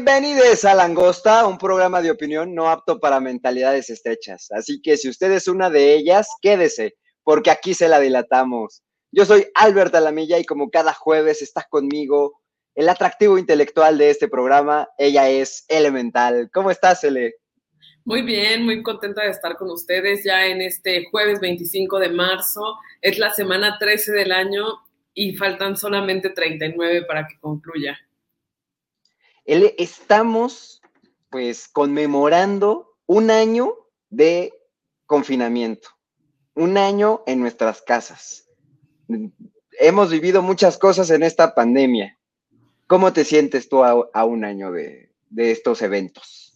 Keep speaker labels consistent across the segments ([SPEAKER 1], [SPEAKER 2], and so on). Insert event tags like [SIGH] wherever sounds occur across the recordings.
[SPEAKER 1] Bienvenidos a Langosta, un programa de opinión no apto para mentalidades estrechas. Así que si usted es una de ellas, quédese, porque aquí se la dilatamos. Yo soy Albert Alamilla y como cada jueves está conmigo el atractivo intelectual de este programa. Ella es Elemental. ¿Cómo estás, Ele?
[SPEAKER 2] Muy bien, muy contenta de estar con ustedes ya en este jueves 25 de marzo. Es la semana 13 del año y faltan solamente 39 para que concluya
[SPEAKER 1] estamos pues conmemorando un año de confinamiento, un año en nuestras casas. Hemos vivido muchas cosas en esta pandemia. ¿Cómo te sientes tú a, un año de, de estos eventos?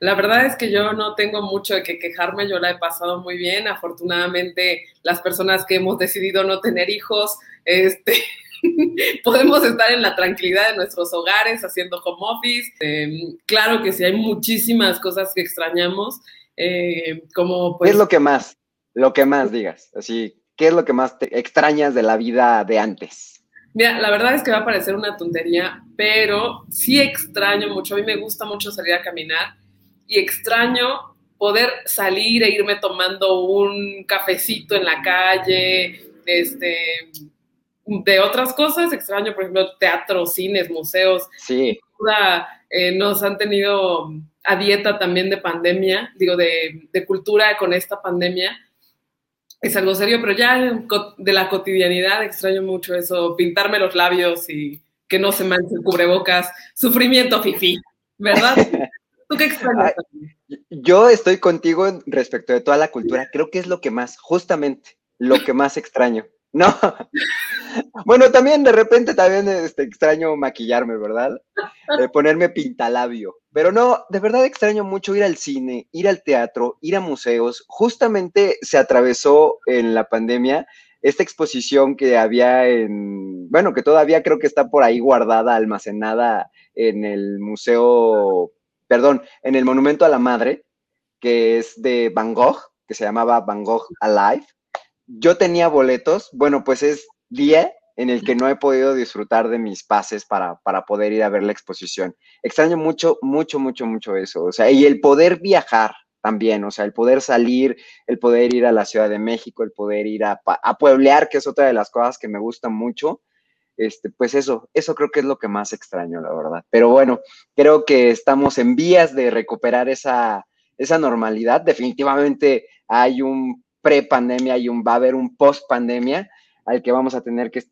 [SPEAKER 2] La verdad es que yo no tengo mucho de que quejarme, yo la he pasado muy bien. Afortunadamente, las personas que hemos decidido no tener hijos, este, [LAUGHS] podemos estar en la tranquilidad de nuestros hogares haciendo home office. Em, claro que sí, hay muchísimas cosas que extrañamos, eh, como
[SPEAKER 1] pues... ¿Qué es lo que más? Lo que más digas, así, ¿qué es lo que más te extrañas de la vida de antes?
[SPEAKER 2] Mira, la verdad es que va a parecer una tontería, pero sí extraño mucho, a mí me gusta mucho salir a caminar y extraño poder salir e irme tomando un cafecito en la calle, este, de otras cosas, extraño, por ejemplo, teatro, cines, museos.
[SPEAKER 1] Sí.
[SPEAKER 2] Eh, nos han tenido a dieta también de pandemia, digo, de, cultura con esta pandemia. Es algo serio, pero ya de la cotidianidad extraño mucho eso, pintarme los labios y que no se manche el cubrebocas, sufrimiento fifi, ¿verdad? [LAUGHS] ¿Tú qué extrañas?
[SPEAKER 1] Yo estoy contigo respecto de toda la cultura, creo que es lo que más, justamente, lo que más extraño. No. Bueno, también de repente también este, extraño maquillarme, ¿verdad? Eh, ponerme pintalabio. Pero no, de verdad extraño mucho ir al cine, ir al teatro, ir a museos. Justamente se atravesó en la pandemia esta exposición que había en, bueno, que todavía creo que está por ahí guardada, almacenada en el museo, perdón, en el Monumento a la Madre, que es de Van Gogh, que se llamaba Van Gogh Alive yo tenía boletos, bueno, pues es día en el que no he podido disfrutar de mis pases para, para poder ir a ver la exposición. Extraño mucho, mucho, mucho, mucho eso. O sea, y el poder viajar también, o sea, el poder salir, el poder ir a la Ciudad de México, el poder ir a, a pueblear, que es otra de las cosas que me gustan mucho. Este, pues eso, eso creo que es lo que más extraño, la verdad. Pero bueno, creo que estamos en vías de recuperar esa, esa normalidad. Definitivamente hay un pre-pandemia y un, va a haber un post-pandemia al que vamos a tener que,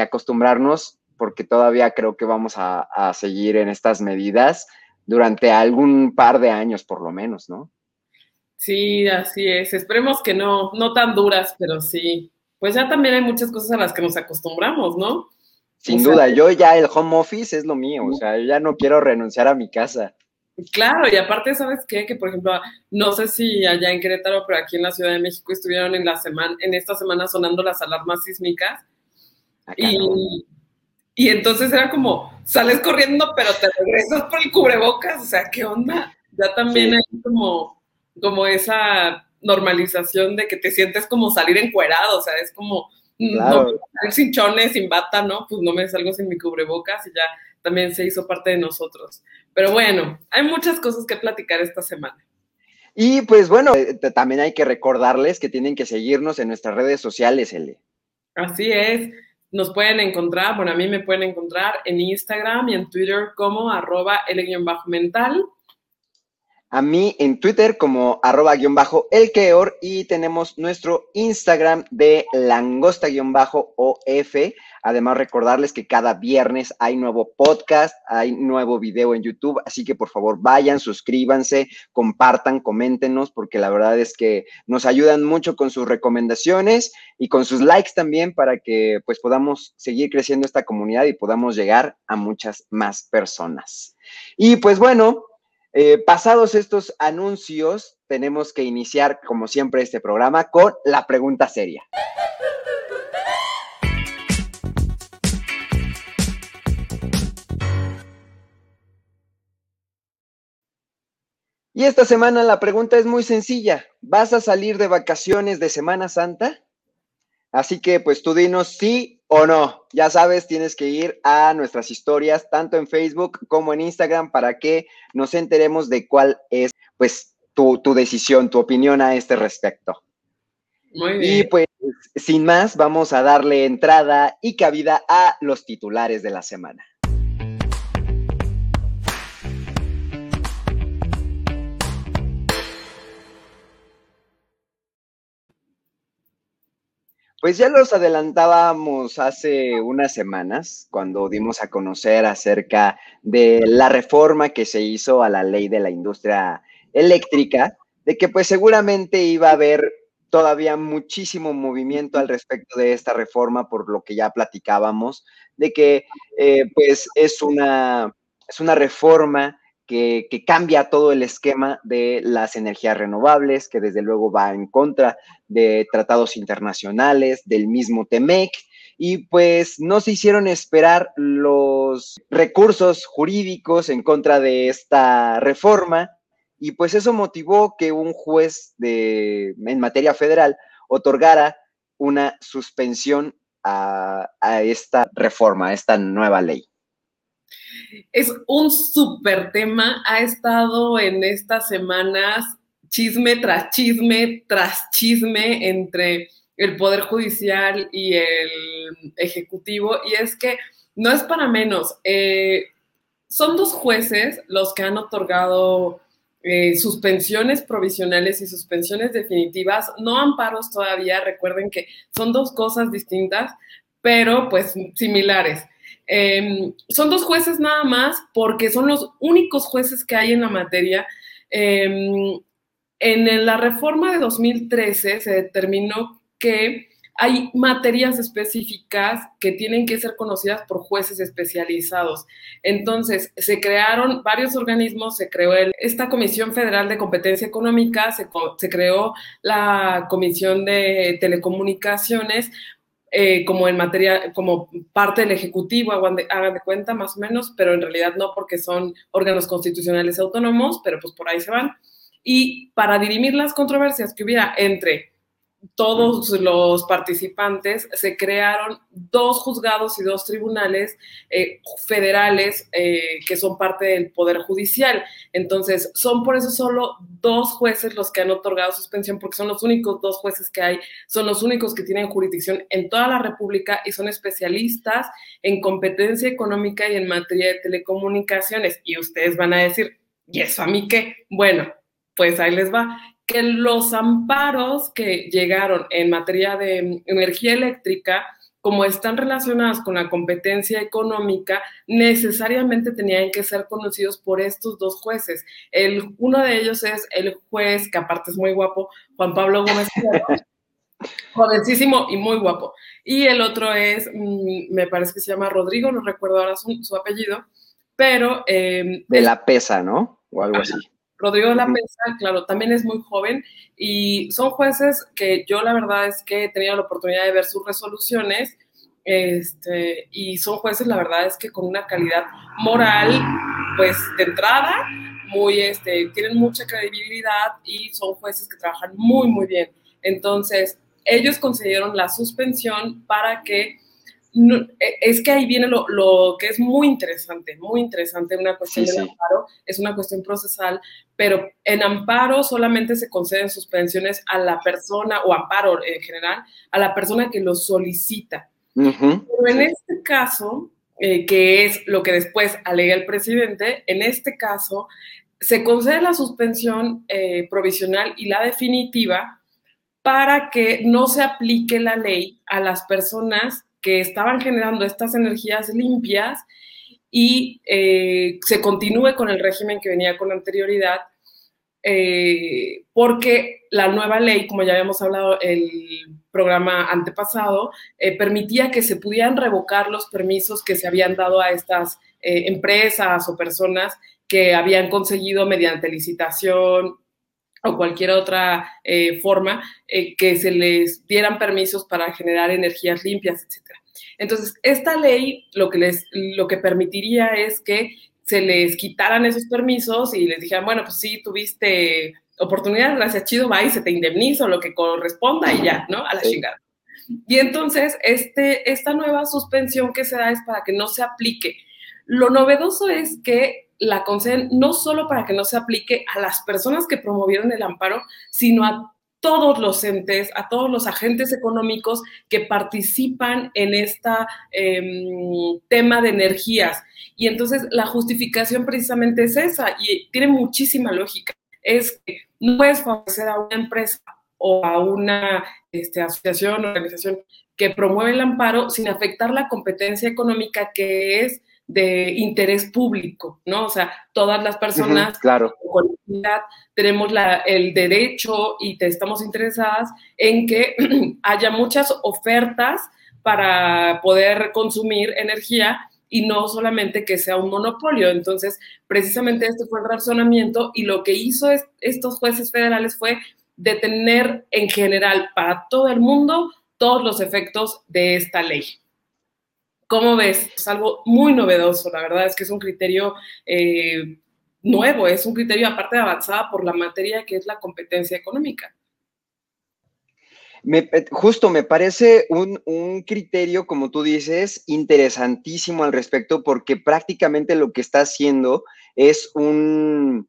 [SPEAKER 1] acostumbrarnos porque todavía creo que vamos a, seguir en estas medidas durante algún par de años por lo menos, ¿no?
[SPEAKER 2] Sí, así es. Esperemos que no, no tan duras, pero sí. Pues ya también hay muchas cosas a las que nos acostumbramos, ¿no?
[SPEAKER 1] Sin duda, yo ya el home office es lo mío, o sea, yo ya no quiero renunciar a mi casa.
[SPEAKER 2] Claro, y aparte, ¿sabes qué? Que por ejemplo, no sé si allá en Querétaro, pero aquí en la Ciudad de México estuvieron en la semana, en esta semana sonando las alarmas sísmicas. y, y, entonces era como, sales corriendo, pero te regresas por el cubrebocas. O sea, ¿qué onda? Ya también hay como, como esa normalización de que te sientes como salir encuerado. O sea, es como, no, sin chones, sin bata, ¿no? Pues no me salgo sin mi cubrebocas y ya también se hizo parte de nosotros. Pero bueno, hay muchas cosas que platicar esta semana.
[SPEAKER 1] Y pues bueno, eh, también hay que recordarles que tienen que seguirnos en nuestras redes sociales, L.
[SPEAKER 2] Así es. Nos pueden encontrar, bueno, a mí me pueden encontrar en Instagram y en Twitter como arroba L-mental
[SPEAKER 1] a mí en Twitter como arroba guion bajo el y tenemos nuestro Instagram de langosta guion bajo OF. Además recordarles que cada viernes hay nuevo podcast, hay nuevo video en YouTube, así que por favor vayan, suscríbanse, compartan, coméntenos, porque la verdad es que nos ayudan mucho con sus recomendaciones y con sus likes también para que pues podamos seguir creciendo esta comunidad y podamos llegar a muchas más personas. Y pues bueno, eh, pasados estos anuncios, tenemos que iniciar, como siempre, este programa con la pregunta seria. Y esta semana la pregunta es muy sencilla. ¿Vas a salir de vacaciones de Semana Santa? Así que pues tú dinos sí o no. Ya sabes, tienes que ir a nuestras historias, tanto en Facebook como en Instagram, para que nos enteremos de cuál es, pues, tu, tu decisión, tu opinión a este respecto.
[SPEAKER 2] Muy bien.
[SPEAKER 1] Y pues, sin más, vamos a darle entrada y cabida a los titulares de la semana. Pues ya los adelantábamos hace unas semanas cuando dimos a conocer acerca de la reforma que se hizo a la ley de la industria eléctrica, de que pues seguramente iba a haber todavía muchísimo movimiento al respecto de esta reforma por lo que ya platicábamos, de que eh, pues es una, es una reforma que, cambia todo el esquema de las energías renovables, que desde luego va en contra de tratados internacionales, del mismo TEMEC, y pues no se hicieron esperar los recursos jurídicos en contra de esta reforma, y pues eso motivó que un juez de, en materia federal otorgara una suspensión a, a esta reforma, a esta nueva ley.
[SPEAKER 2] Es un súper tema, ha estado en estas semanas chisme tras chisme tras chisme entre el Poder Judicial y el Ejecutivo, y es que no es para menos. Eh, son dos jueces los que han otorgado eh, suspensiones provisionales y suspensiones definitivas, no amparos todavía, recuerden que son dos cosas distintas, pero pues similares. Em, son dos jueces nada más porque son los únicos jueces que hay en la materia. Em, en la reforma de 2013 se determinó que hay materias específicas que tienen que ser conocidas por jueces especializados. Entonces, se crearon varios organismos, se creó esta Comisión Federal de Competencia Económica, se creó la Comisión de Telecomunicaciones, eh, como en materia, como parte del Ejecutivo, hagan de, cuenta más o menos, pero en realidad no porque son órganos constitucionales autónomos, pero pues por ahí se van. Y para dirimir las controversias que hubiera entre todos los participantes, se crearon dos juzgados y dos tribunales eh, federales eh, que son parte del Poder Judicial. Entonces, son por eso solo dos jueces los que han otorgado suspensión, porque son los únicos dos jueces que hay, son los únicos que tienen jurisdicción en toda la República y son especialistas en competencia económica y en materia de telecomunicaciones. Y ustedes van a decir, ¿y eso a mí qué? Bueno, pues ahí les va que los amparos que llegaron en materia de energía eléctrica, como están relacionados con la competencia económica, necesariamente tenían que ser conocidos por estos dos jueces. El, uno de ellos es el juez, que aparte es muy guapo, Juan Pablo Gómez. [LAUGHS] jovencísimo y muy guapo. Y el otro es, mm, me parece que se llama Rodrigo, no recuerdo ahora su, apellido, pero...
[SPEAKER 1] Em, de la pesa, ¿no? O algo así.
[SPEAKER 2] Rodrigo de la Pesa, claro, también es muy joven y son jueces que yo la verdad es que he tenido la oportunidad de ver sus resoluciones este, y son jueces, la verdad es que con una calidad moral, pues de entrada, muy, este, tienen mucha credibilidad y son jueces que trabajan muy, muy bien. Entonces, ellos concedieron la suspensión para que e, es que ahí viene lo, que es muy interesante, muy interesante, una cuestión de amparo, es una cuestión procesal, pero en amparo solamente se conceden suspensiones a la persona, o amparo en general, a la persona que lo solicita. Pero en este caso, eh, que es lo que después alega el presidente, en este caso se concede la suspensión eh, provisional y la definitiva para que no se aplique la ley a las personas que estaban generando estas energías limpias y eh, se continúe con el régimen que venía con anterioridad, eh, porque la nueva ley, como ya habíamos hablado el programa antepasado, eh, permitía que se pudieran revocar los permisos que se habían dado a estas empresas o personas que habían conseguido mediante licitación o cualquier otra forma que se les dieran permisos para generar energías limpias, etc. Entonces, esta ley lo que, les, lo que permitiría es que se les quitaran esos permisos y les dijeran, bueno, pues sí, tuviste oportunidad, gracias, chido, va y se te indemniza lo que corresponda y ya, ¿no? A la chingada. Y entonces, este, esta nueva suspensión que se da es para que no se aplique. Lo novedoso es que la conceden no solo para que no se aplique a las personas que promovieron el amparo, sino a todos los entes, a todos los agentes económicos que participan en este tema de energías. Y entonces la justificación precisamente es esa y tiene muchísima lógica. Es que no puedes favorecer a una empresa o a una este, asociación organización que promueve el amparo sin afectar la competencia económica que es de interés público, ¿no? O sea, todas las personas
[SPEAKER 1] claro.
[SPEAKER 2] tenemos la, el derecho y te estamos interesadas en que [CLEARS THROAT] haya muchas ofertas para poder consumir energía y no solamente que sea un monopolio. Entonces, precisamente este fue el razonamiento y lo que hizo estos jueces federales fue detener en general para todo el mundo todos los efectos de esta ley. ¿Cómo ves? Es algo muy novedoso, la verdad es que es un criterio eh, nuevo, es un criterio aparte de avanzada por la materia que es la competencia económica.
[SPEAKER 1] Eh, justo me parece un, un, criterio, como tú dices, interesantísimo al respecto, porque prácticamente lo que está haciendo es un,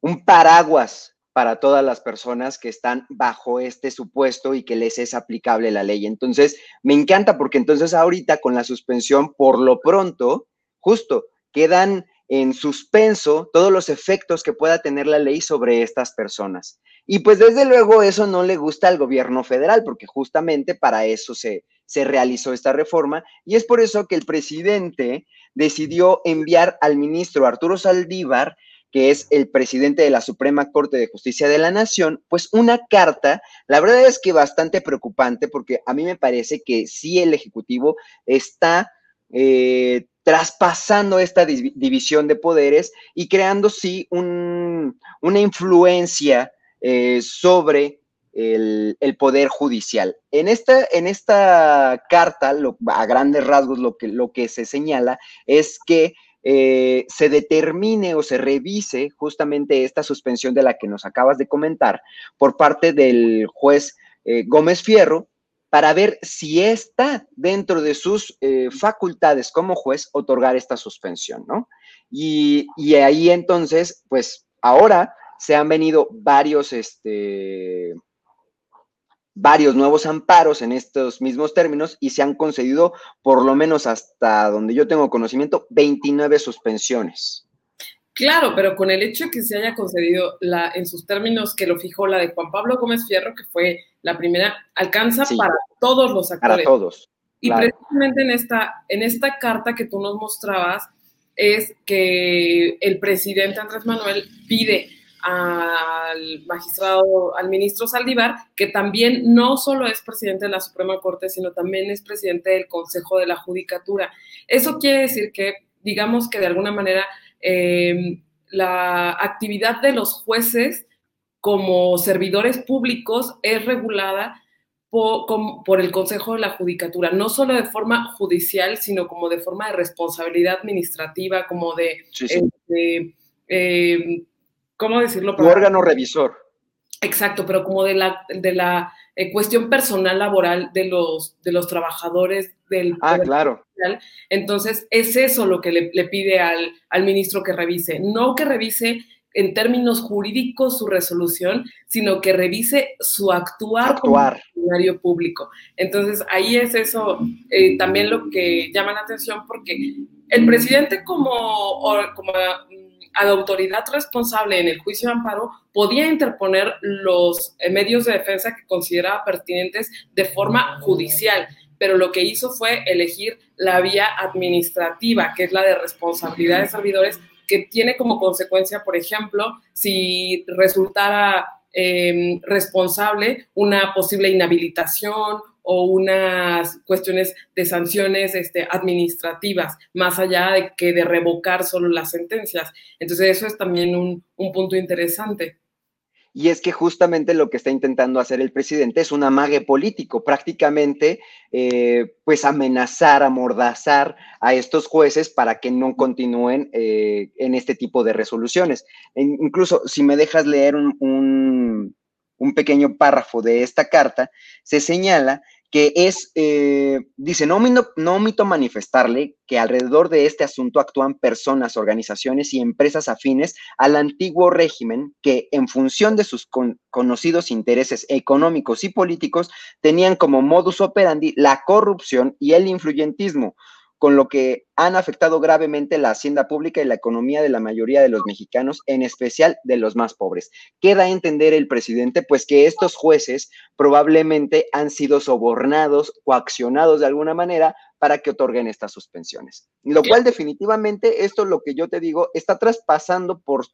[SPEAKER 1] un paraguas para todas las personas que están bajo este supuesto y que les es aplicable la ley. Entonces, me encanta porque entonces ahorita con la suspensión, por lo pronto, justo, quedan en suspenso todos los efectos que pueda tener la ley sobre estas personas. Y pues desde luego eso no le gusta al gobierno federal, porque justamente para eso se, se realizó esta reforma. Y es por eso que el presidente decidió enviar al ministro Arturo Saldívar que es el presidente de la Suprema Corte de Justicia de la Nación, pues una carta, la verdad es que bastante preocupante porque a mí me parece que sí el Ejecutivo está eh, traspasando esta división de poderes y creando sí una influencia eh, sobre el, poder judicial. En esta, en esta carta, a grandes rasgos, lo que, lo que se señala es que eh, se determine o se revise justamente esta suspensión de la que nos acabas de comentar por parte del juez eh, Gómez Fierro para ver si está dentro de sus eh, facultades como juez otorgar esta suspensión, ¿no? Y, y, ahí entonces, pues ahora se han venido varios, este, varios nuevos amparos en estos mismos términos y se han concedido, por lo menos hasta donde yo tengo conocimiento, 29 suspensiones.
[SPEAKER 2] Claro, pero con el hecho de que se haya concedido la, en sus términos que lo fijó la de Juan Pablo Gómez Fierro, que fue la primera, alcanza para todos los actores.
[SPEAKER 1] Para todos.
[SPEAKER 2] Y precisamente en esta, en esta carta que tú nos mostrabas es que el presidente Andrés Manuel pide al magistrado, al ministro Saldívar, que también no solo es presidente de la Suprema Corte, sino también es presidente del Consejo de la Judicatura. Eso quiere decir que, digamos que de alguna manera, em, la actividad de los jueces como servidores públicos es regulada por, el Consejo de la Judicatura, no solo de forma judicial, sino como de forma de responsabilidad administrativa, como de, este, em, ¿cómo decirlo?
[SPEAKER 1] Tu órgano revisor.
[SPEAKER 2] Exacto, pero como de la, de la eh, cuestión personal laboral de los, de los trabajadores del...
[SPEAKER 1] Ah, claro.
[SPEAKER 2] Entonces, es eso lo que le, pide al, al, ministro que revise, no que revise en términos jurídicos su resolución, sino que revise su actuar,
[SPEAKER 1] actuar. como
[SPEAKER 2] funcionario público. Entonces, ahí es eso eh, también lo que llama la atención, porque el presidente como, como a la autoridad responsable en el juicio de amparo podía interponer los eh, medios de defensa que consideraba pertinentes de forma judicial, pero lo que hizo fue elegir la vía administrativa, que es la de responsabilidad de servidores, que tiene como consecuencia, por ejemplo, si resultara em, responsable una posible inhabilitación o unas cuestiones de sanciones este, administrativas, más allá de que de revocar solo las sentencias. Entonces eso es también un, punto interesante.
[SPEAKER 1] Y es que justamente lo que está intentando hacer el presidente es un amague político, prácticamente eh, pues amenazar, amordazar a estos jueces para que no continúen eh, en este tipo de resoluciones. incluso si me dejas leer un, un pequeño párrafo de esta carta, se señala que es, eh, dice, no, no omito manifestarle que alrededor de este asunto actúan personas, organizaciones y empresas afines al antiguo régimen que, en función de sus conocidos intereses económicos y políticos, tenían como modus operandi la corrupción y el influyentismo, con lo que han afectado gravemente la hacienda pública y la economía de la mayoría de los mexicanos, en especial de los más pobres. Queda a entender el presidente, pues que estos jueces probablemente han sido sobornados o accionados de alguna manera para que otorguen estas suspensiones. Lo cual definitivamente, esto lo que yo te digo, está traspasando por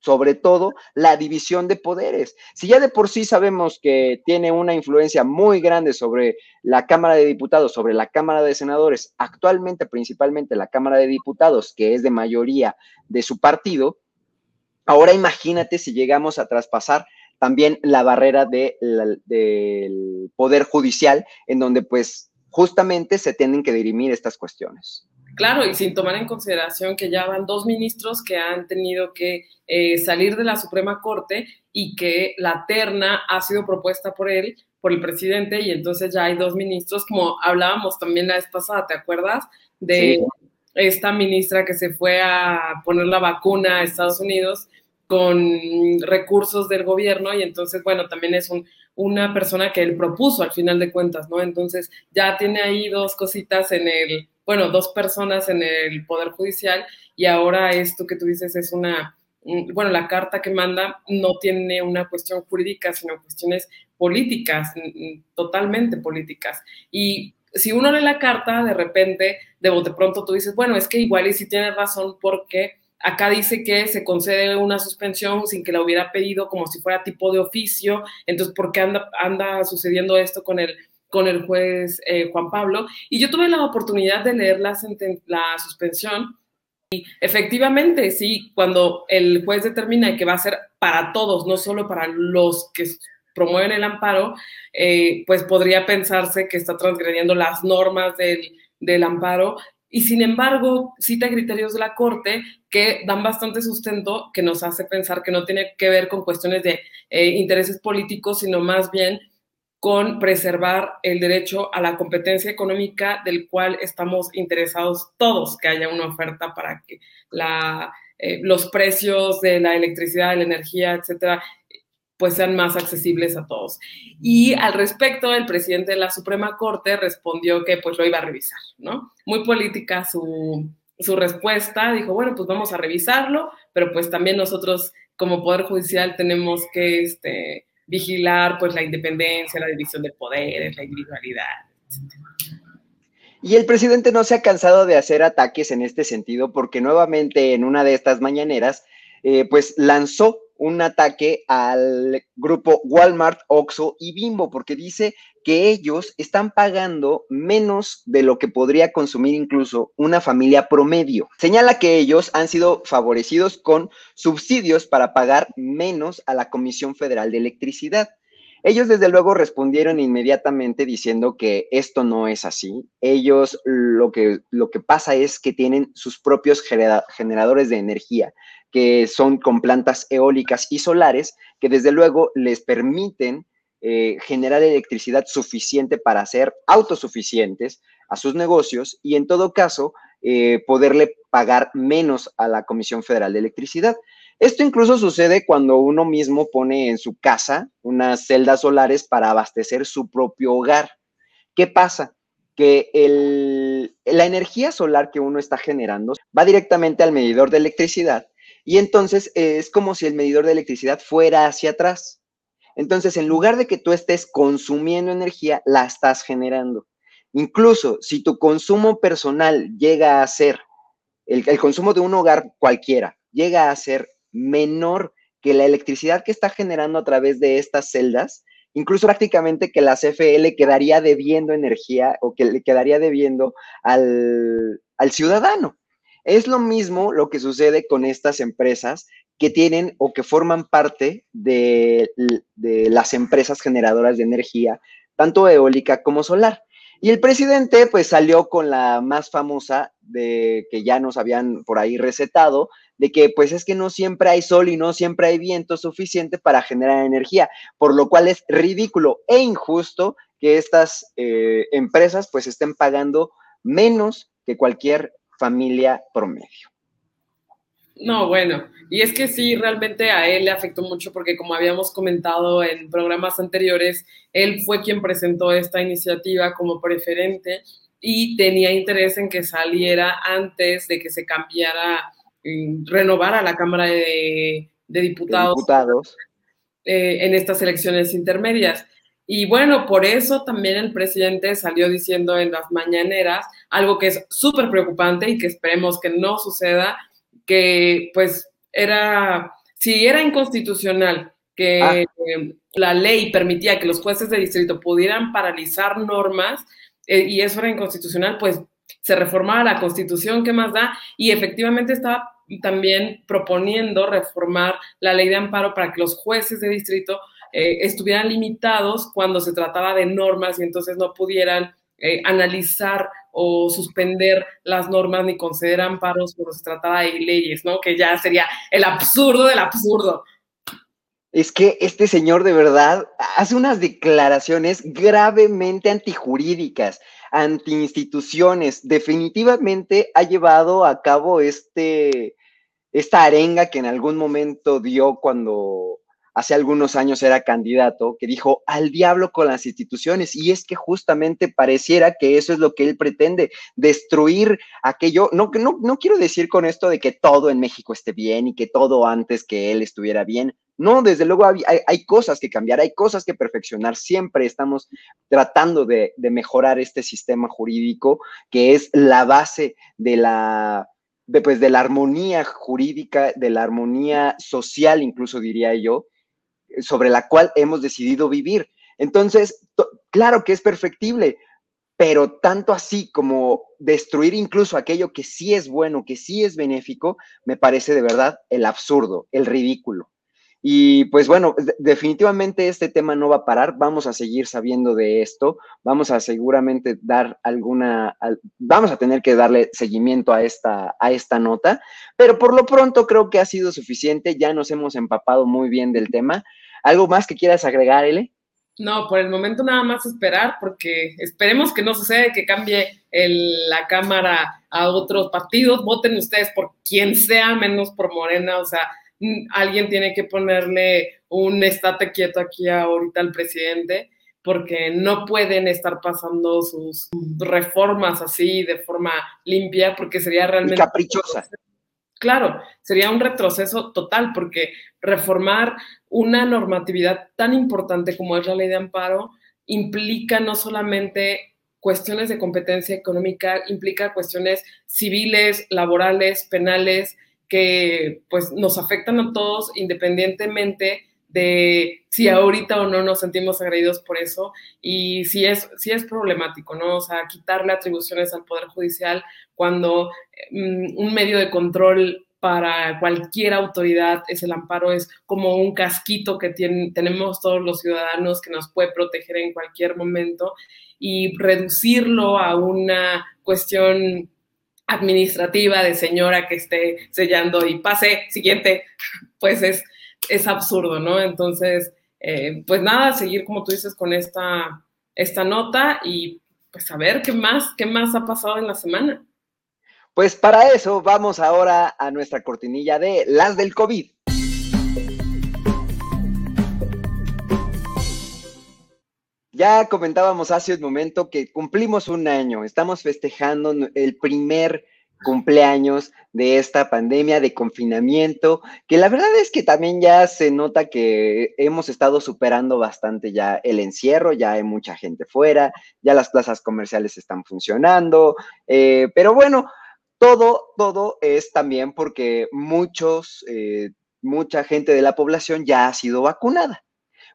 [SPEAKER 1] sobre todo la división de poderes. Si ya de por sí sabemos que tiene una influencia muy grande sobre la Cámara de Diputados, sobre la Cámara de Senadores, actualmente principalmente la Cámara de Diputados, que es de mayoría de su partido, ahora imagínate si llegamos a traspasar también la barrera del poder judicial, en donde pues justamente se tienen que dirimir estas cuestiones.
[SPEAKER 2] Claro, y sin tomar en consideración que ya van dos ministros que han tenido que eh, salir de la Suprema Corte y que la terna ha sido propuesta por él, por el presidente, y entonces ya hay dos ministros, como hablábamos también la vez pasada, ¿te acuerdas? De esta ministra que se fue a poner la vacuna a Estados Unidos con recursos del gobierno y entonces, bueno, también es un, una persona que él propuso al final de cuentas, ¿no? Entonces ya tiene ahí dos cositas en el bueno, dos personas en el Poder Judicial y ahora esto que tú dices es una, bueno, la carta que manda no tiene una cuestión jurídica, sino cuestiones políticas, totalmente políticas. Y si uno lee la carta, de repente, de bote pronto tú dices, bueno, es que igual y si tiene razón porque acá dice que se concede una suspensión sin que la hubiera pedido como si fuera tipo de oficio, entonces, ¿por qué anda, anda sucediendo esto con el con el juez eh, Juan Pablo y yo tuve la oportunidad de leer la, la suspensión y efectivamente, sí, cuando el juez determina que va a ser para todos, no solo para los que promueven el amparo, eh, pues podría pensarse que está transgrediendo las normas del, amparo y sin embargo cita criterios de la Corte que dan bastante sustento, que nos hace pensar que no tiene que ver con cuestiones de eh, intereses políticos, sino más bien con preservar el derecho a la competencia económica del cual estamos interesados todos, que haya una oferta para que la, eh, los precios de la electricidad, de la energía, etcétera, pues sean más accesibles a todos. Y al respecto, el presidente de la Suprema Corte respondió que pues lo iba a revisar, ¿no? Muy política su, su respuesta, dijo, bueno, pues vamos a revisarlo, pero pues también nosotros como Poder Judicial tenemos que, este, vigilar pues la independencia, la división de poderes, la individualidad,
[SPEAKER 1] Y el presidente no se ha cansado de hacer ataques en este sentido porque nuevamente en una de estas mañaneras, eh, pues lanzó un ataque al grupo Walmart, Oxxo y Bimbo, porque dice que ellos están pagando menos de lo que podría consumir incluso una familia promedio. Señala que ellos han sido favorecidos con subsidios para pagar menos a la Comisión Federal de Electricidad. Ellos desde luego respondieron inmediatamente diciendo que esto no es así. Ellos lo que, lo que pasa es que tienen sus propios generadores de energía que son con plantas eólicas y solares, que desde luego les permiten eh, generar electricidad suficiente para ser autosuficientes a sus negocios y en todo caso eh, poderle pagar menos a la Comisión Federal de Electricidad. Esto incluso sucede cuando uno mismo pone en su casa unas celdas solares para abastecer su propio hogar. ¿Qué pasa? Que la energía solar que uno está generando va directamente al medidor de electricidad y entonces eh, es como si el medidor de electricidad fuera hacia atrás. Entonces, en lugar de que tú estés consumiendo energía, la estás generando. Incluso si tu consumo personal llega a ser, el, consumo de un hogar cualquiera, llega a ser menor que la electricidad que está generando a través de estas celdas, incluso prácticamente que la CFE quedaría debiendo energía o que le quedaría debiendo al ciudadano. Es lo mismo lo que sucede con estas empresas que tienen o que forman parte de, las empresas generadoras de energía, tanto eólica como solar. Y el presidente pues salió con la más famosa de que ya nos habían por ahí recetado, de que pues es que no siempre hay sol y no siempre hay viento suficiente para generar energía, por lo cual es ridículo e injusto que estas eh, empresas pues estén pagando menos que cualquier familia promedio.
[SPEAKER 2] No, bueno, y es que sí, realmente a él le afectó mucho porque como habíamos comentado en programas anteriores, él fue quien presentó esta iniciativa como preferente y tenía interés en que saliera antes de que se cambiara, mm, renovara la Cámara de, Diputados, eh, en estas elecciones intermedias. Y bueno, por eso también el presidente salió diciendo en las mañaneras algo que es súper preocupante y que esperemos que no suceda, que pues era, si era inconstitucional que ah. la ley permitía que los jueces de distrito pudieran paralizar normas eh, y eso era inconstitucional, pues se reformaba la constitución, ¿qué más da? Y efectivamente estaba también proponiendo reformar la ley de amparo para que los jueces de distrito eh, estuvieran limitados cuando se trataba de normas y entonces no pudieran eh, analizar o suspender las normas ni conceder amparos cuando se trataba de leyes, ¿no? Que ya sería el absurdo del absurdo.
[SPEAKER 1] Es que este señor de verdad hace unas declaraciones gravemente antijurídicas, antiinstituciones. Definitivamente ha llevado a cabo este, esta arenga que en algún momento dio cuando hace algunos años era candidato, que dijo al diablo con las instituciones. Y es que justamente pareciera que eso es lo que él pretende, destruir aquello. No, no, no quiero decir con esto de que todo en México esté bien y que todo antes que él estuviera bien. No, desde luego hay, hay cosas que cambiar, hay cosas que perfeccionar. Siempre estamos tratando de, de mejorar este sistema jurídico que es la base de la de, pues, de la armonía jurídica, de la armonía social, incluso diría yo, sobre la cual hemos decidido vivir. Entonces, claro que es perfectible, pero tanto así como destruir incluso aquello que sí es bueno, que sí es benéfico, me parece de verdad el absurdo, el ridículo. Y pues bueno, definitivamente este tema no va a parar, vamos a seguir sabiendo de esto, vamos a seguramente dar alguna, vamos a tener que darle seguimiento a esta, a esta nota, pero por lo pronto creo que ha sido suficiente, ya nos hemos empapado muy bien del tema. ¿Algo más que quieras agregar, Ele?
[SPEAKER 2] No, por el momento nada más esperar, porque esperemos que no suceda que cambie la Cámara a otros partidos. Voten ustedes por quien sea, menos por Morena. O sea, alguien tiene que ponerle un estate quieto aquí ahorita al presidente porque no pueden estar pasando sus reformas así de forma limpia porque sería realmente
[SPEAKER 1] caprichosa.
[SPEAKER 2] Claro, sería un retroceso total porque reformar una normatividad tan importante como es la ley de amparo implica no solamente cuestiones de competencia económica, implica cuestiones civiles, laborales, penales, que pues nos afectan a todos independientemente de si ahorita o no nos sentimos agredidos por eso y si es, si es problemático, ¿no? O sea, quitarle atribuciones al Poder Judicial cuando mm, un medio de control para cualquier autoridad es el amparo, es como un casquito que tenemos todos los ciudadanos que nos puede proteger en cualquier momento y reducirlo a una cuestión administrativa de señora que esté sellando y pase, siguiente, [LAUGHS] pues es, es absurdo, ¿no? Entonces, eh, pues nada, seguir como tú dices con esta, esta nota y pues a ver qué más, qué más ha pasado en la semana.
[SPEAKER 1] Pues para eso vamos ahora a nuestra cortinilla de las del COVID. Ya comentábamos hace un momento que cumplimos un año, estamos festejando el primer cumpleaños de esta pandemia de confinamiento, que la verdad es que también ya se nota que hemos estado superando bastante ya el encierro, ya hay mucha gente fuera, ya las plazas comerciales están funcionando, eh, pero bueno, todo, todo es también porque muchos, eh, mucha gente de la población ya ha sido vacunada.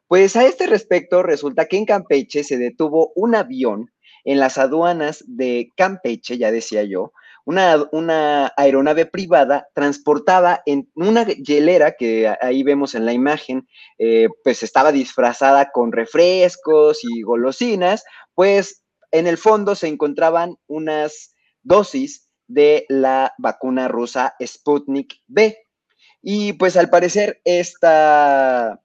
[SPEAKER 1] Pues a este respecto, resulta que en Campeche se detuvo un avión en las aduanas de Campeche, ya decía yo, una, una, aeronave privada transportaba en una hielera que ahí vemos en la imagen, eh, pues estaba disfrazada con refrescos y golosinas, pues en el fondo se encontraban unas dosis de la vacuna rusa Sputnik B. Y pues al parecer esta,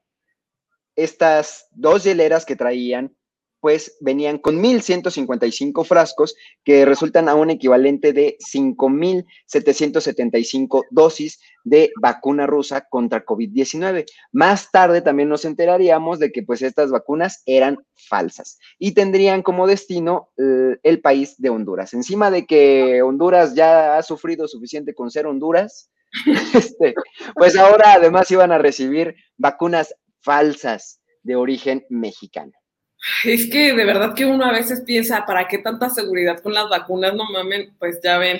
[SPEAKER 1] estas dos hieleras que traían pues venían con 1.155 frascos que resultan a un equivalente de 5.775 dosis de vacuna rusa contra COVID-19. Más tarde también nos enteraríamos de que pues estas vacunas eran falsas y tendrían como destino eh, el país de Honduras. Encima de que Honduras ya ha sufrido suficiente con ser Honduras, [LAUGHS] este, pues ahora además iban a recibir vacunas falsas de origen mexicano.
[SPEAKER 2] Es que de verdad que uno a veces piensa, ¿para qué tanta seguridad con las vacunas? No mamen, pues ya ven.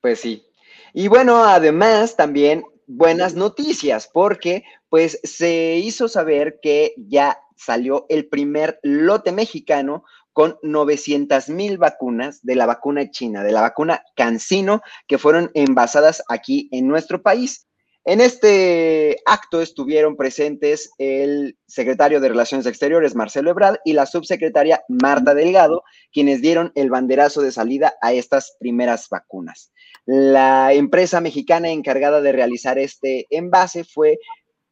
[SPEAKER 1] Pues sí. Y bueno, además también buenas noticias, porque pues se hizo saber que ya salió el primer lote mexicano con 900 mil vacunas de la vacuna china, de la vacuna Cancino, que fueron envasadas aquí en nuestro país. En este acto estuvieron presentes el secretario de Relaciones Exteriores, Marcelo Ebrard, y la subsecretaria Marta Delgado, quienes dieron el banderazo de salida a estas primeras vacunas. La empresa mexicana encargada de realizar este envase fue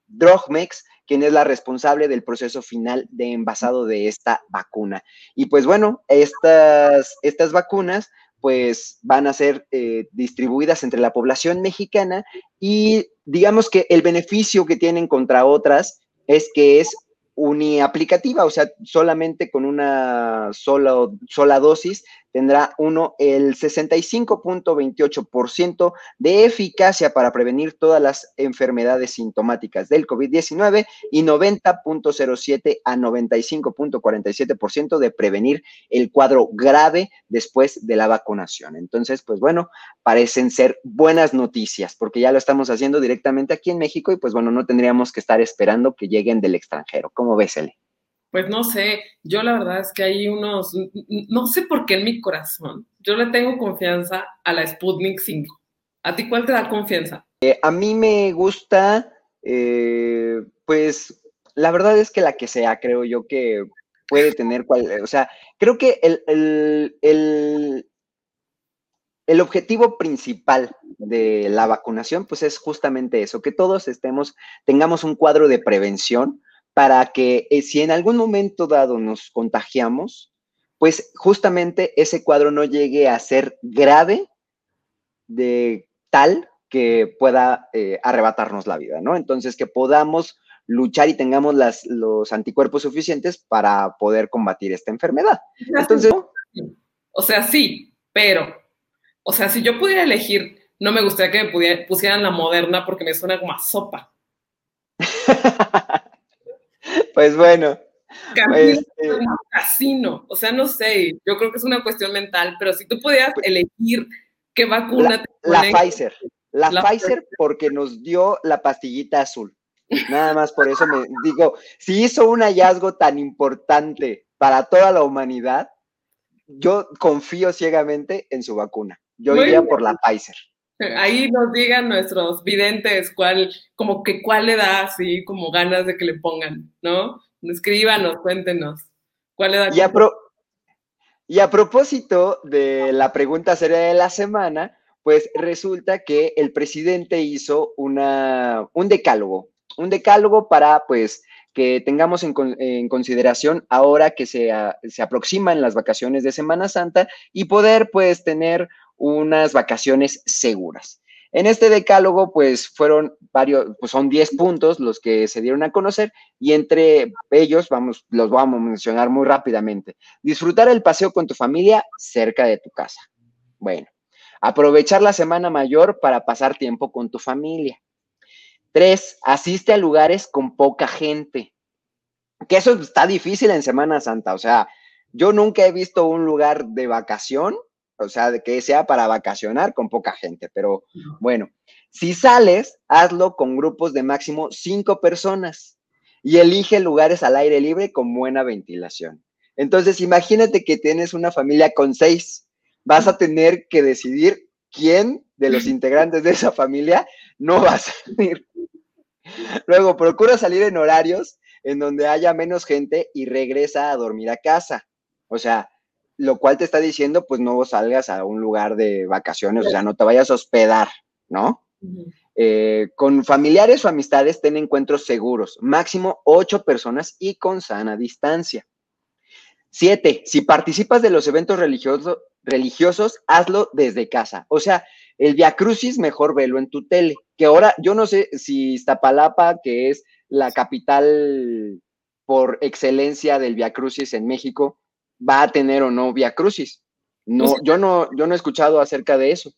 [SPEAKER 1] Drogmex, quien es la responsable del proceso final de envasado de esta vacuna. Y pues bueno, estas, estas vacunas pues van a ser eh, distribuidas entre la población mexicana y digamos que el beneficio que tienen contra otras es que es uniaplicativa, o sea, solamente con una sola, sola dosis tendrá uno el 65.28% de eficacia para prevenir todas las enfermedades sintomáticas del COVID-19 y 90.07 a 95.47% de prevenir el cuadro grave después de la vacunación. Entonces, pues bueno, parecen ser buenas noticias porque ya lo estamos haciendo directamente aquí en México y pues bueno, no tendríamos que estar esperando que lleguen del extranjero. ¿Cómo ves?
[SPEAKER 2] Pues no sé, yo la verdad es que hay unos, no sé por qué en mi corazón, yo le tengo confianza a la Sputnik 5. ¿A ti cuál te da confianza?
[SPEAKER 1] Eh, a mí me gusta, eh, pues la verdad es que la que sea, creo yo que puede tener cual, o sea, creo que el, el, el, el objetivo principal de la vacunación, pues es justamente eso, que todos estemos, tengamos un cuadro de prevención para que eh, si en algún momento dado nos contagiamos, pues justamente ese cuadro no llegue a ser grave de tal que pueda eh, arrebatarnos la vida, ¿no? Entonces, que podamos luchar y tengamos las, los anticuerpos suficientes para poder combatir esta enfermedad. Entonces,
[SPEAKER 2] o sea, sí, pero, o sea, si yo pudiera elegir, no me gustaría que me pusieran la moderna porque me suena como a sopa. [LAUGHS]
[SPEAKER 1] Pues bueno.
[SPEAKER 2] Este casino, o sea, no sé, yo creo que es una cuestión mental, pero si tú pudieras elegir qué vacuna
[SPEAKER 1] la, te La Pfizer, la, Pfizer porque nos dio la pastillita azul. Nada más por eso me [LAUGHS] digo, si hizo un hallazgo tan importante para toda la humanidad, yo confío ciegamente en su vacuna. Yo iría por la Pfizer.
[SPEAKER 2] Ahí nos digan nuestros videntes cuál, como que cuál le da así como ganas de que le pongan, ¿no? Escríbanos, cuéntenos. ¿Cuál le da?
[SPEAKER 1] Y a, y a propósito de la pregunta seria de la semana, pues resulta que el presidente hizo una, un decálogo, un decálogo para pues que tengamos en, en consideración ahora que se, se aproximan las vacaciones de Semana Santa y poder pues tener unas vacaciones seguras. En este decálogo, pues fueron varios, pues son 10 puntos los que se dieron a conocer y entre ellos, vamos, los vamos a mencionar muy rápidamente. Disfrutar el paseo con tu familia cerca de tu casa. Bueno, aprovechar la semana mayor para pasar tiempo con tu familia. Tres, asiste a lugares con poca gente. Que eso está difícil en Semana Santa. O sea, yo nunca he visto un lugar de vacación o sea, de que sea para vacacionar con poca gente, pero bueno, si sales, hazlo con grupos de máximo cinco personas y elige lugares al aire libre con buena ventilación. Entonces, imagínate que tienes una familia con seis, vas a tener que decidir quién de los [LAUGHS] integrantes de esa familia no va a salir. Luego, procura salir en horarios en donde haya menos gente y regresa a dormir a casa. O sea, lo cual te está diciendo, pues no salgas a un lugar de vacaciones, o sea, no te vayas a hospedar, ¿no? Eh, con familiares o amistades, ten encuentros seguros, máximo ocho personas y con sana distancia. Siete, si participas de los eventos religiosos, religiosos, hazlo desde casa. O sea, el Via Crucis, mejor velo en tu tele. Que ahora, yo no sé si Iztapalapa, que es la capital por excelencia del Via Crucis en México, va a tener o no Via Crucis. No, yo no, yo no he escuchado acerca de eso.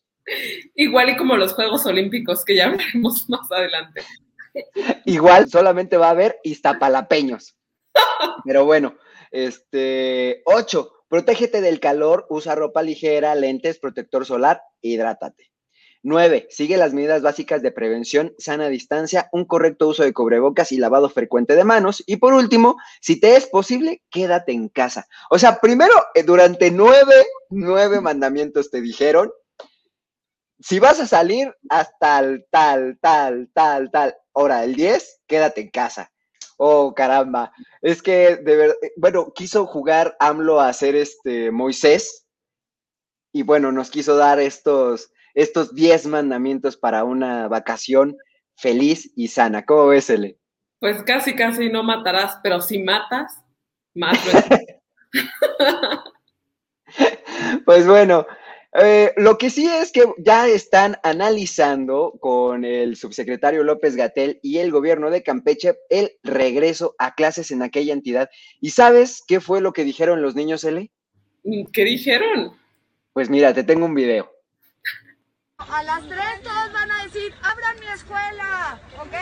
[SPEAKER 2] Igual y como los Juegos Olímpicos, que ya [LAUGHS] veremos más adelante.
[SPEAKER 1] Igual solamente va a haber iztapalapeños. [LAUGHS] Pero bueno, este, ocho, protégete del calor, usa ropa ligera, lentes, protector solar, hidrátate. 9. Sigue las medidas básicas de prevención, sana distancia, un correcto uso de cubrebocas y lavado frecuente de manos. Y por último, si te es posible, quédate en casa. O sea, primero, eh, durante nueve, nueve mandamientos te dijeron, si vas a salir hasta tal, tal, tal, tal, tal, hora, el 10, quédate en casa. Oh, caramba. Es que, de verdad, eh, bueno, quiso jugar AMLO a hacer este Moisés. Y bueno, nos quiso dar estos estos 10 mandamientos para una vacación feliz y sana. ¿Cómo ves, Ele?
[SPEAKER 2] Pues casi, casi no matarás, pero si matas, más. [LAUGHS]
[SPEAKER 1] pues bueno, eh, lo que sí es que ya están analizando con el subsecretario López Gatel y el gobierno de Campeche el regreso a clases en aquella entidad. ¿Y sabes qué fue lo que dijeron los niños, Ele?
[SPEAKER 2] ¿Qué dijeron?
[SPEAKER 1] Pues mira, te tengo un video.
[SPEAKER 3] A las tres todos van a decir, abran mi escuela, ¿ok?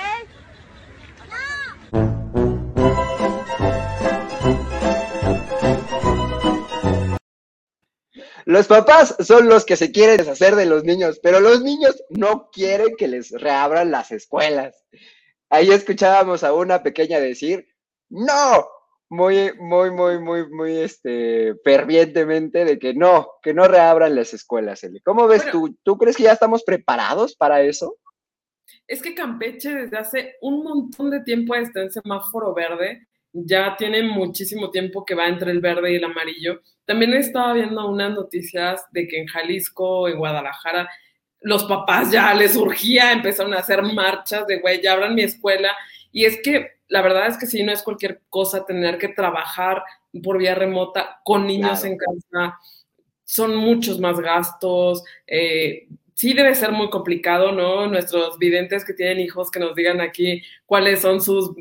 [SPEAKER 1] Los papás son los que se quieren deshacer de los niños, pero los niños no quieren que les reabran las escuelas. Ahí escuchábamos a una pequeña decir, no, muy, muy, muy, muy, muy, este, fervientemente de que no, que no reabran las escuelas, Eli. ¿Cómo ves tú? ¿Tú crees que ya estamos preparados para eso?
[SPEAKER 2] Es que Campeche desde hace un montón de tiempo está en semáforo verde, ya tiene muchísimo tiempo que va entre el verde y el amarillo. También estaba viendo unas noticias de que en Jalisco, en Guadalajara, los papás ya les urgía, empezaron a hacer marchas de, güey, ya abran mi escuela. Y es que la verdad es que sí, no es cualquier cosa tener que trabajar por vía remota con niños en casa. Son muchos más gastos. Eh, sí debe ser muy complicado, ¿no? Nuestros videntes que tienen hijos que nos digan aquí cuáles son sus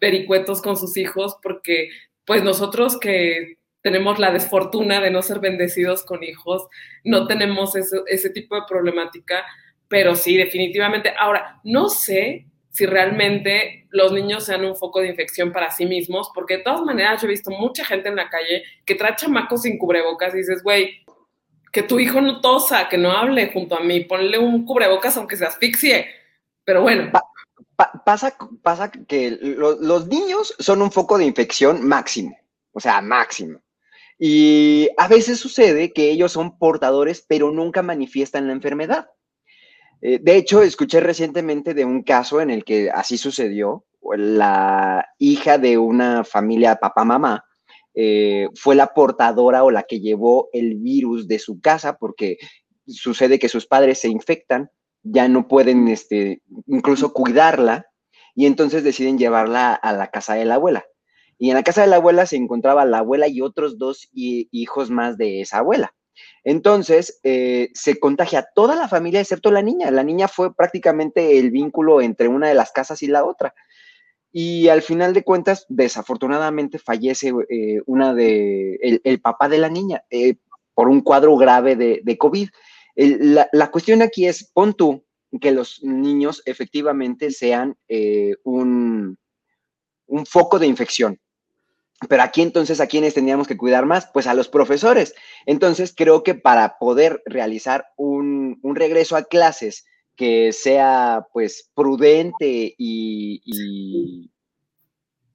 [SPEAKER 2] vericuetos con sus hijos, porque pues nosotros que tenemos la desfortuna de no ser bendecidos con hijos, no tenemos ese, ese tipo de problemática, pero sí, definitivamente. Ahora, no sé si realmente los niños sean un foco de infección para sí mismos, porque de todas maneras yo he visto mucha gente en la calle que trae chamacos sin cubrebocas y dices, güey, que tu hijo no tosa, que no hable junto a mí, ponle un cubrebocas aunque se asfixie. Pero bueno.
[SPEAKER 1] pasa, pasa que los niños son un foco de infección máximo, o sea, máximo. Y a veces sucede que ellos son portadores, pero nunca manifiestan la enfermedad. Eh, de hecho, escuché recientemente de un caso en el que así sucedió. La hija de una familia papá-mamá eh, fue la portadora o la que llevó el virus de su casa porque sucede que sus padres se infectan, ya no pueden este, incluso cuidarla y entonces deciden llevarla a la casa de la abuela. Y en la casa de la abuela se encontraba la abuela y otros dos hijos más de esa abuela. Entonces, eh, se contagia toda la familia excepto la niña. La niña fue prácticamente el vínculo entre una de las casas y la otra. Y al final de cuentas, desafortunadamente, fallece eh, una de, el, papá de la niña eh, por un cuadro grave de, COVID. la, la, cuestión aquí es, pon tú que los niños efectivamente sean un, un foco de infección. Pero aquí entonces, ¿a quiénes teníamos que cuidar más? Pues a los profesores. Entonces, creo que para poder realizar un, regreso a clases que sea pues prudente y,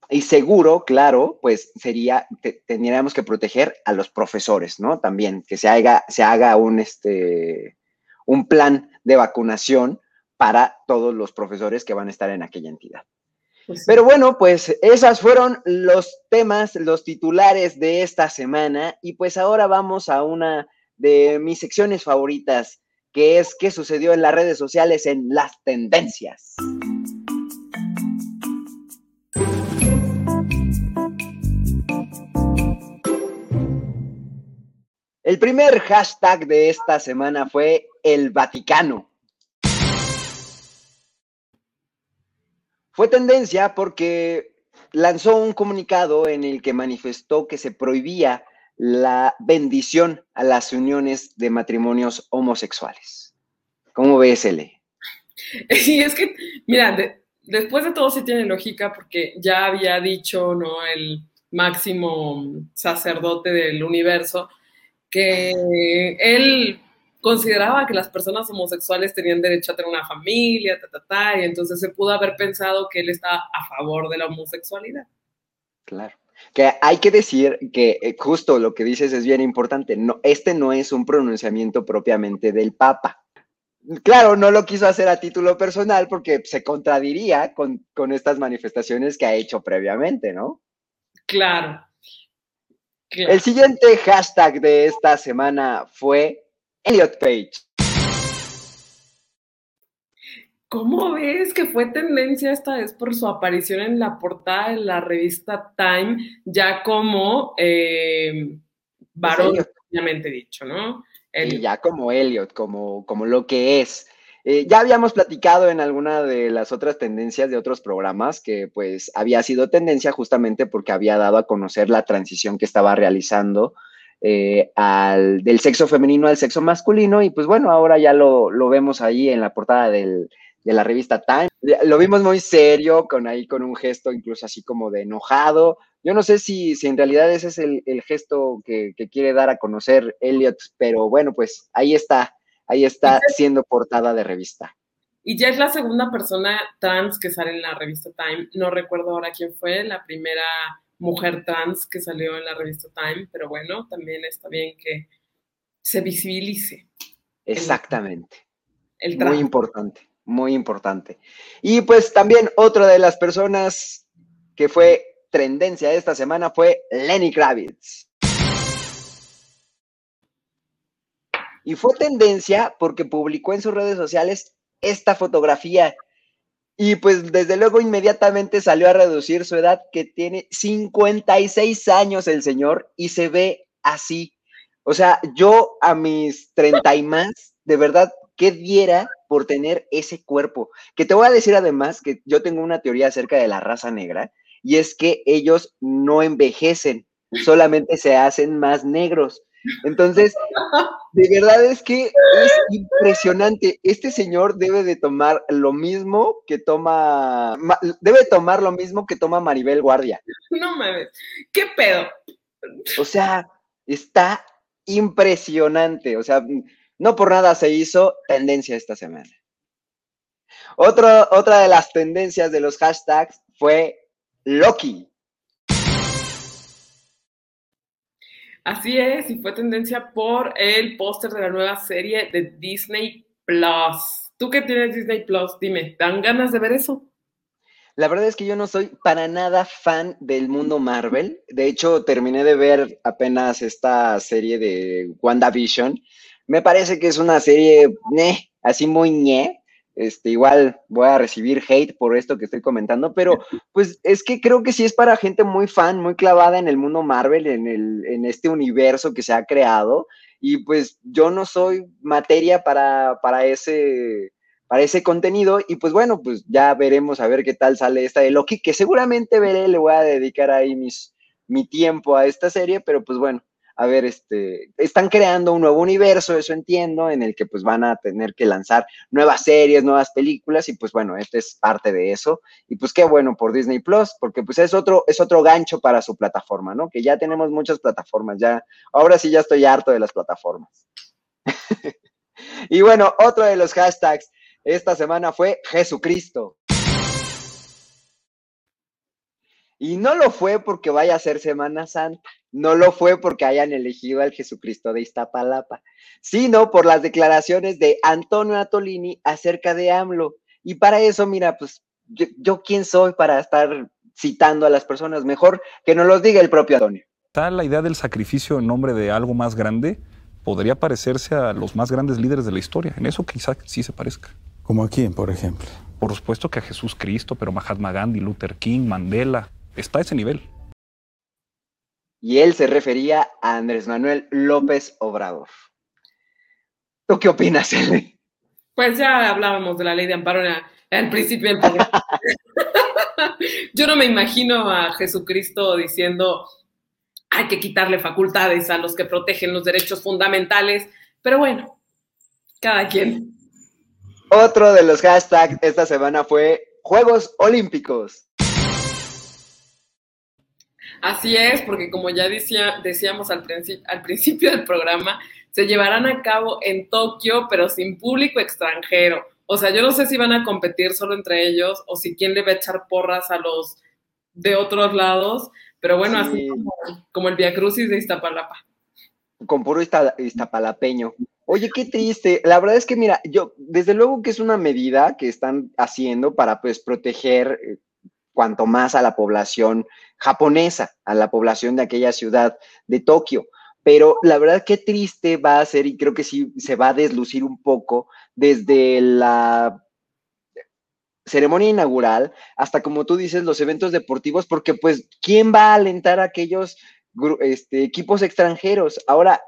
[SPEAKER 1] y, seguro, claro, pues sería, tendríamos que proteger a los profesores, ¿no? También, que se haga, se haga un, este, un plan de vacunación para todos los profesores que van a estar en aquella entidad. Pues Pero bueno, pues esas fueron los temas, los titulares de esta semana y pues ahora vamos a una de mis secciones favoritas, que es qué sucedió en las redes sociales en las tendencias. El primer hashtag de esta semana fue el Vaticano. Fue tendencia porque lanzó un comunicado en el que manifestó que se prohibía la bendición a las uniones de matrimonios homosexuales. ¿Cómo ves, Ele? [LAUGHS]
[SPEAKER 2] Sí, es que, mira, después de todo sí tiene lógica porque ya había dicho, ¿no? El máximo sacerdote del universo, que él consideraba que las personas homosexuales tenían derecho a tener una familia, ta, ta, ta, y entonces se pudo haber pensado que él está a favor de la homosexualidad.
[SPEAKER 1] Claro. Que hay que decir que eh, justo lo que dices es bien importante. No, este no es un pronunciamiento propiamente del Papa. Claro, no lo quiso hacer a título personal porque se contradiría con, con estas manifestaciones que ha hecho previamente, ¿no?
[SPEAKER 2] Claro.
[SPEAKER 1] El siguiente hashtag de esta semana fue Elliot Page.
[SPEAKER 2] ¿Cómo ves que fue tendencia esta vez por su aparición en la portada de la revista Time, ya como eh, varón, obviamente dicho, ¿no?
[SPEAKER 1] Y ya como Elliot, como, como lo que es. Eh, ya habíamos platicado en alguna de las otras tendencias de otros programas que pues había sido tendencia justamente porque había dado a conocer la transición que estaba realizando eh, al, del sexo femenino al sexo masculino y pues bueno, ahora ya lo, vemos ahí en la portada de la revista Time. Lo vimos muy serio, con ahí con un gesto incluso así como de enojado. Yo no sé si, si en realidad ese es el, gesto que, que, quiere dar a conocer Elliot, pero bueno, pues ahí está ahí está siendo portada de revista.
[SPEAKER 2] Y ya es la segunda persona trans que sale en la revista Time. No recuerdo ahora quién fue, la primera mujer trans que salió en la revista Time, pero bueno, también está bien que se visibilice.
[SPEAKER 1] Exactamente. muy importante, muy importante. Y pues también otra de las personas que fue tendencia esta semana fue Lenny Kravitz. Y fue tendencia porque publicó en sus redes sociales esta fotografía. Y pues desde luego inmediatamente salió a reducir su edad, que tiene 56 años el señor y se ve así. O sea, yo a mis 30 y más, de verdad, ¿qué diera por tener ese cuerpo? Que te voy a decir además que yo tengo una teoría acerca de la raza negra y es que ellos no envejecen, solamente se hacen más negros. Entonces, de verdad es que es impresionante. Este señor debe de tomar lo mismo que toma, debe tomar lo mismo que toma Maribel Guardia.
[SPEAKER 2] No mames, ¿qué pedo?
[SPEAKER 1] O sea, está impresionante. O sea, no por nada se hizo tendencia esta semana. otra de las tendencias de los hashtags fue Loki.
[SPEAKER 2] Así es, y fue tendencia por el póster de la nueva serie de Disney Plus. ¿Tú qué tienes Disney Plus? Dime, ¿dan ganas de ver eso?
[SPEAKER 1] La verdad es que yo no soy para nada fan del mundo Marvel. De hecho, terminé de ver apenas esta serie de WandaVision. Me parece que es una serie así muy ñe. Este, igual voy a recibir hate por esto que estoy comentando, pero [LAUGHS] pues es que creo que sí es para gente muy fan, muy clavada en el mundo Marvel, en, el, en este universo que se ha creado, y pues yo no soy materia para, para, ese, para ese contenido, y pues bueno, pues ya veremos a ver qué tal sale esta de Loki, que seguramente veré, le voy a dedicar ahí mis, mi tiempo a esta serie, pero pues bueno, a ver, este, están creando un nuevo universo, eso entiendo, en el que pues van a tener que lanzar nuevas series, nuevas películas y pues bueno, este es parte de eso. Y pues qué bueno por Disney Plus, porque pues es otro, es otro gancho para su plataforma, ¿no? Que ya tenemos muchas plataformas, ya, ahora sí ya estoy harto de las plataformas. [LAUGHS] y bueno, otro de los hashtags esta semana fue Jesucristo. Y no lo fue porque vaya a ser Semana Santa, no lo fue porque hayan elegido al Jesucristo de Iztapalapa, sino por las declaraciones de Antonio Atolini acerca de AMLO. Y para eso, mira, pues yo, quién soy para estar citando a las personas, mejor que nos los diga el propio Antonio.
[SPEAKER 4] La idea del sacrificio en nombre de algo más grande podría parecerse a los más grandes líderes de la historia. En eso quizá sí se parezca.
[SPEAKER 5] ¿Como a quién, por ejemplo?
[SPEAKER 4] Por supuesto que a Jesús Cristo, pero Mahatma Gandhi, Luther King, Mandela, está a ese nivel.
[SPEAKER 1] y él se refería a Andrés Manuel López Obrador. ¿Tú qué opinas, Eli?
[SPEAKER 2] Pues ya hablábamos de la ley de amparo al principio del programa. [LAUGHS] Yo no me imagino a Jesucristo diciendo hay que quitarle facultades a los que protegen los derechos fundamentales, pero bueno, cada quien.
[SPEAKER 1] Otro de los hashtags esta semana fue Juegos Olímpicos.
[SPEAKER 2] Así es, porque como ya decía, decíamos al, al principio del programa, se llevarán a cabo en Tokio, pero sin público extranjero. O sea, yo no sé si van a competir solo entre ellos o si quién le va a echar porras a los de otros lados, pero bueno, así como, el Via Crucis de Iztapalapa.
[SPEAKER 1] Con puro iztapalapeño. Oye, qué triste. La verdad es que, mira, yo, desde luego que es una medida que están haciendo para, pues, proteger eh, cuanto más a la población japonesa, a la población de aquella ciudad de Tokio. Pero la verdad, qué triste va a ser, y creo que sí se va a deslucir un poco desde la ceremonia inaugural hasta, como tú dices, los eventos deportivos, porque pues, ¿quién va a alentar a aquellos este, equipos extranjeros? Ahora,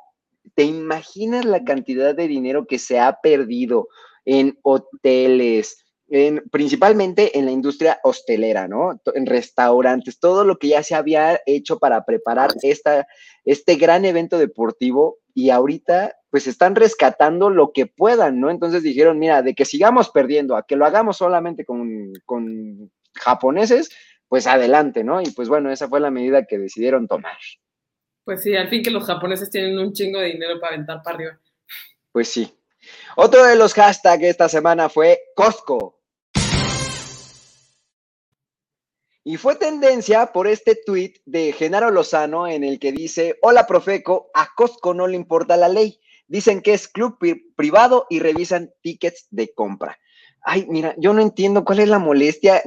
[SPEAKER 1] ¿te imaginas la cantidad de dinero que se ha perdido en hoteles, en, principalmente en la industria hostelera, ¿no? En restaurantes, todo lo que ya se había hecho para preparar esta, este gran evento deportivo y ahorita pues están rescatando lo que puedan, ¿no? Entonces dijeron, mira, de que sigamos perdiendo, a que lo hagamos solamente con, con japoneses, pues adelante, ¿no? Y pues bueno, esa fue la medida que decidieron tomar.
[SPEAKER 2] Pues sí, al fin que los japoneses tienen un chingo de dinero para aventar para arriba.
[SPEAKER 1] Pues sí. Otro de los hashtags esta semana fue Costco. Y fue tendencia por este tweet de Genaro Lozano en el que dice, hola Profeco, a Costco no le importa la ley. Dicen que es club privado y revisan tickets de compra. Ay, mira, yo no entiendo cuál es la molestia.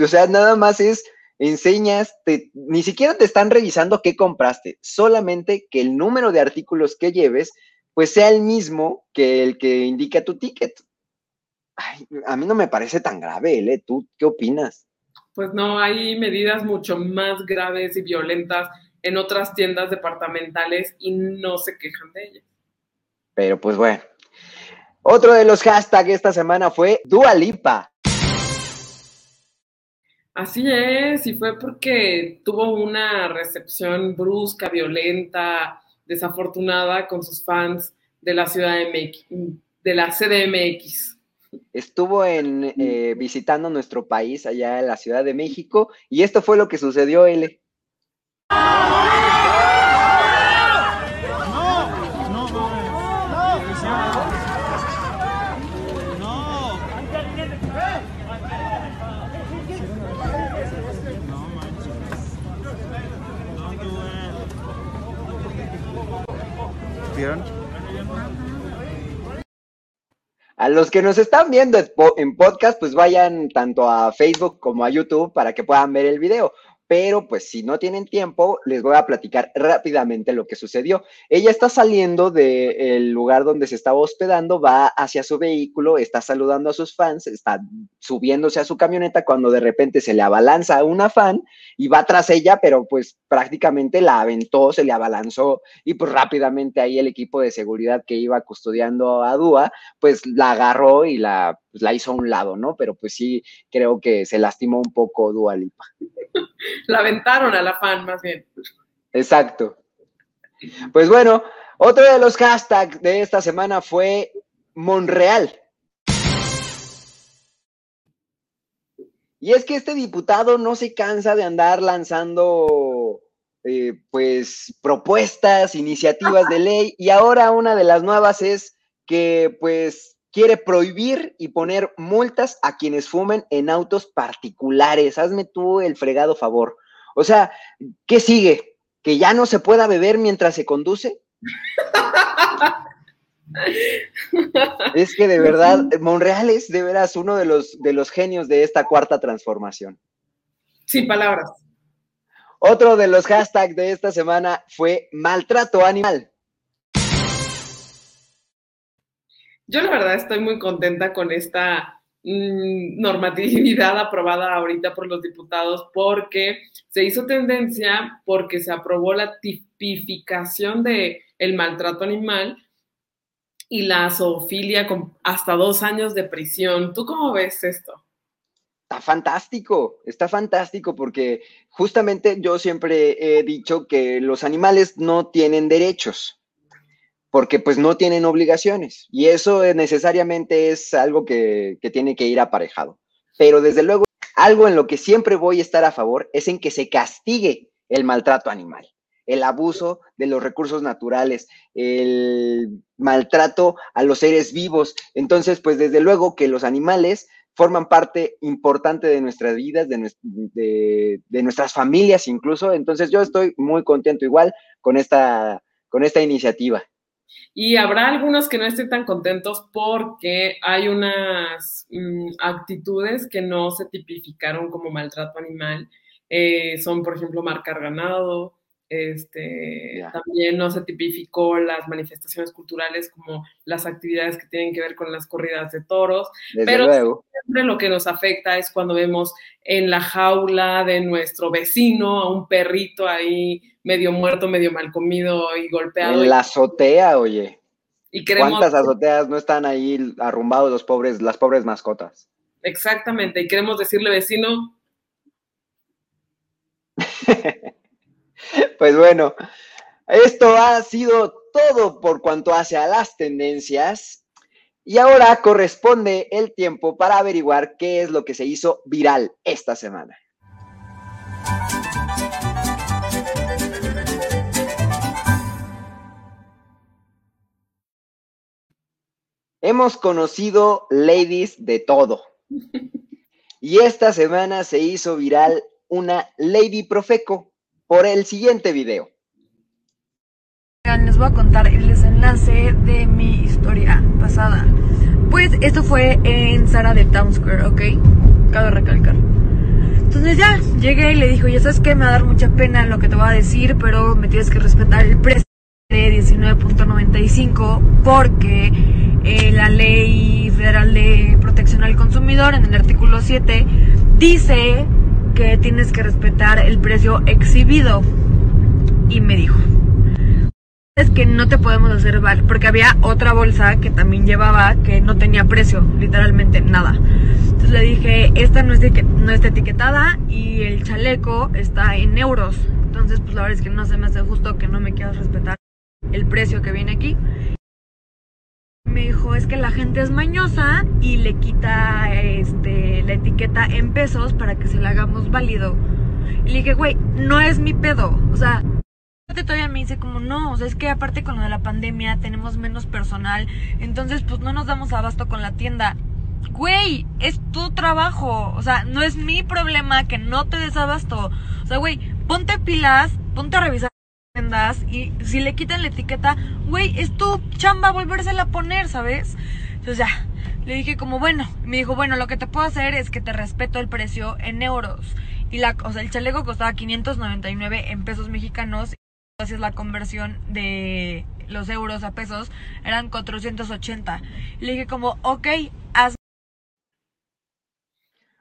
[SPEAKER 1] O sea, nada más es, enseñas, ni siquiera te están revisando qué compraste, solamente que el número de artículos que lleves, pues sea el mismo que el que indica tu ticket. Ay, a mí no me parece tan grave, ¿eh? ¿Tú qué opinas?
[SPEAKER 2] Pues no, hay medidas mucho más graves y violentas en otras tiendas departamentales y no se quejan de ellas.
[SPEAKER 1] Pero pues bueno. Otro de los hashtags esta semana fue Dualipa.
[SPEAKER 2] Así es, y fue porque tuvo una recepción brusca, violenta, desafortunada con sus fans de la ciudad de, de la CDMX
[SPEAKER 1] estuvo en, eh, visitando nuestro país allá en la Ciudad de México y esto fue lo que sucedió, L. ¿Vieron? A los que nos están viendo en podcast, pues vayan tanto a Facebook como a YouTube para que puedan ver el video pero pues si no tienen tiempo, les voy a platicar rápidamente lo que sucedió. Ella está saliendo del lugar donde se estaba hospedando, va hacia su vehículo, está saludando a sus fans, está subiéndose a su camioneta cuando de repente se le abalanza a una fan y va tras ella, pero pues prácticamente la aventó, se le abalanzó y pues rápidamente ahí el equipo de seguridad que iba custodiando a Dúa, pues la agarró y la, pues, la hizo a un lado, ¿no? Pero pues sí, creo que se lastimó un poco Dúa Lipa. [LAUGHS]
[SPEAKER 2] la aventaron a la fan, más bien.
[SPEAKER 1] Exacto. Pues bueno, otro de los hashtags de esta semana fue Monreal. Y es que este diputado no se cansa de andar lanzando eh, pues propuestas, iniciativas de ley y ahora una de las nuevas es que pues quiere prohibir y poner multas a quienes fumen en autos particulares. Hazme tú el fregado favor. O sea, ¿qué sigue? ¿Que ya no se pueda beber mientras se conduce? [LAUGHS] es que de verdad, Monreal es de veras uno de los, de los genios de esta cuarta transformación.
[SPEAKER 2] Sin palabras.
[SPEAKER 1] Otro de los hashtags de esta semana fue maltrato animal.
[SPEAKER 2] Yo la verdad estoy muy contenta con esta mm, normatividad aprobada ahorita por los diputados porque se hizo tendencia porque se aprobó la tipificación de el maltrato animal y la zoofilia con hasta dos años de prisión. ¿Tú cómo ves esto?
[SPEAKER 1] Está fantástico, está fantástico porque justamente yo siempre he dicho que los animales no tienen derechos porque pues no tienen obligaciones y eso necesariamente es algo que, que tiene que ir aparejado. Pero desde luego, algo en lo que siempre voy a estar a favor es en que se castigue el maltrato animal el abuso de los recursos naturales, el maltrato a los seres vivos. Entonces, pues desde luego que los animales forman parte importante de nuestras vidas, de, nuestras familias incluso. Entonces yo estoy muy contento igual con esta, con esta iniciativa.
[SPEAKER 2] Y habrá algunos que no estén tan contentos porque hay unas mm, actitudes que no se tipificaron como maltrato animal. Eh, son, por ejemplo, marcar ganado, este, también no se tipificó las manifestaciones culturales como las actividades que tienen que ver con las corridas de toros, pero siempre lo que nos afecta es cuando vemos en la jaula de nuestro vecino a un perrito ahí medio muerto, medio mal comido y golpeado.
[SPEAKER 1] En la azotea, oye. Y ¿Cuántas azoteas no están ahí arrumbados los pobres, las pobres mascotas?
[SPEAKER 2] Exactamente, y queremos decirle vecino. [LAUGHS] [LAUGHS]
[SPEAKER 1] Pues bueno, esto ha sido todo por cuanto hace a las tendencias. Y ahora corresponde el tiempo para averiguar qué es lo que se hizo viral esta semana. Hemos conocido ladies de todo. [LAUGHS] Y esta semana se hizo viral una Lady Profeco por el siguiente video.
[SPEAKER 5] Les voy a contar el desenlace de mi historia pasada. Pues esto fue en Sara de Town Square, ¿ok? Cabe recalcar. Entonces ya, llegué y le dijo, ya sabes que me va a dar mucha pena lo que te voy a decir, pero me tienes que respetar el precio de 19.95 porque eh, la ley federal de protección al consumidor en el artículo 7 dice que tienes que respetar el precio exhibido. Y me dijo, es que no te podemos hacer val, porque había otra bolsa que también llevaba que no tenía precio, literalmente nada. Entonces le dije, esta no, es no está etiquetada y el chaleco está en euros. Entonces, pues la verdad es que no se me hace justo que no me quieras respetar el precio que viene aquí me dijo, es que la gente es mañosa y le quita este, la etiqueta en pesos para que se la hagamos válido. Y le dije, güey, no es mi pedo. O sea, todavía me dice como, no, o sea, es que aparte con lo de la pandemia tenemos menos personal, entonces pues no nos damos abasto con la tienda. Güey, es tu trabajo. O sea, no es mi problema que no te des abasto. O sea, güey, ponte pilas, ponte a revisar y si le quitan la etiqueta, güey, es tu chamba volvérsela a poner, ¿sabes? Entonces ya, le dije como, bueno, me dijo, bueno, lo que te puedo hacer es que te respeto el precio en euros. Y la, o sea, el chaleco costaba 599 en pesos mexicanos, así es la conversión de los euros a pesos, eran 480. le dije como, ok, haz...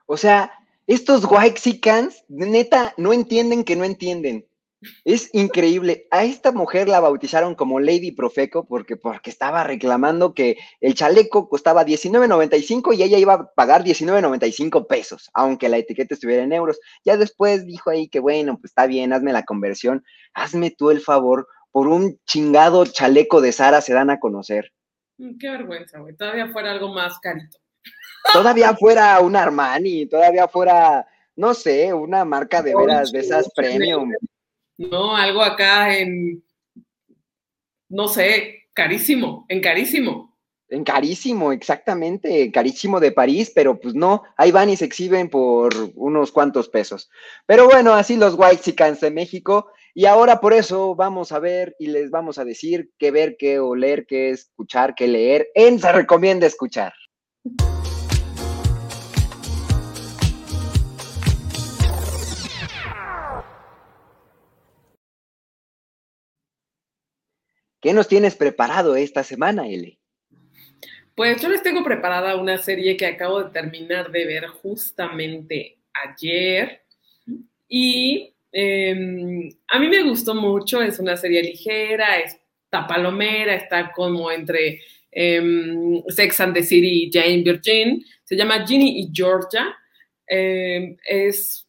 [SPEAKER 1] O sea, estos Waxicans, neta, no entienden que no entienden. Es increíble. A esta mujer la bautizaron como Lady Profeco porque, porque estaba reclamando que el chaleco costaba $19.95 y ella iba a pagar $19.95 pesos, aunque la etiqueta estuviera en euros. Ya después dijo ahí que, bueno, pues está bien, hazme la conversión. Hazme tú el favor, por un chingado chaleco de Sara se dan a conocer.
[SPEAKER 2] Mm, qué vergüenza, güey. Todavía fuera algo más carito.
[SPEAKER 1] Todavía fuera un Armani, todavía fuera, no sé, una marca de veras de esas premium.
[SPEAKER 2] ¿No? Algo acá en, no sé, carísimo, en carísimo.
[SPEAKER 1] En carísimo, exactamente, carísimo de París, pero pues no, ahí van y se exhiben por unos cuantos pesos. Pero bueno, así los White Chickens de México. Y ahora por eso vamos a ver y les vamos a decir qué ver, qué oler, qué escuchar, qué leer en Se Recomienda Escuchar. ¿Qué nos tienes preparado esta semana, Ele?
[SPEAKER 2] Pues yo les tengo preparada una serie que acabo de terminar de ver justamente ayer. Y em, a mí me gustó mucho, es una serie ligera, está palomera, está como entre em, Sex and the City y Jane Virgin, se llama Ginny y Georgia, em, es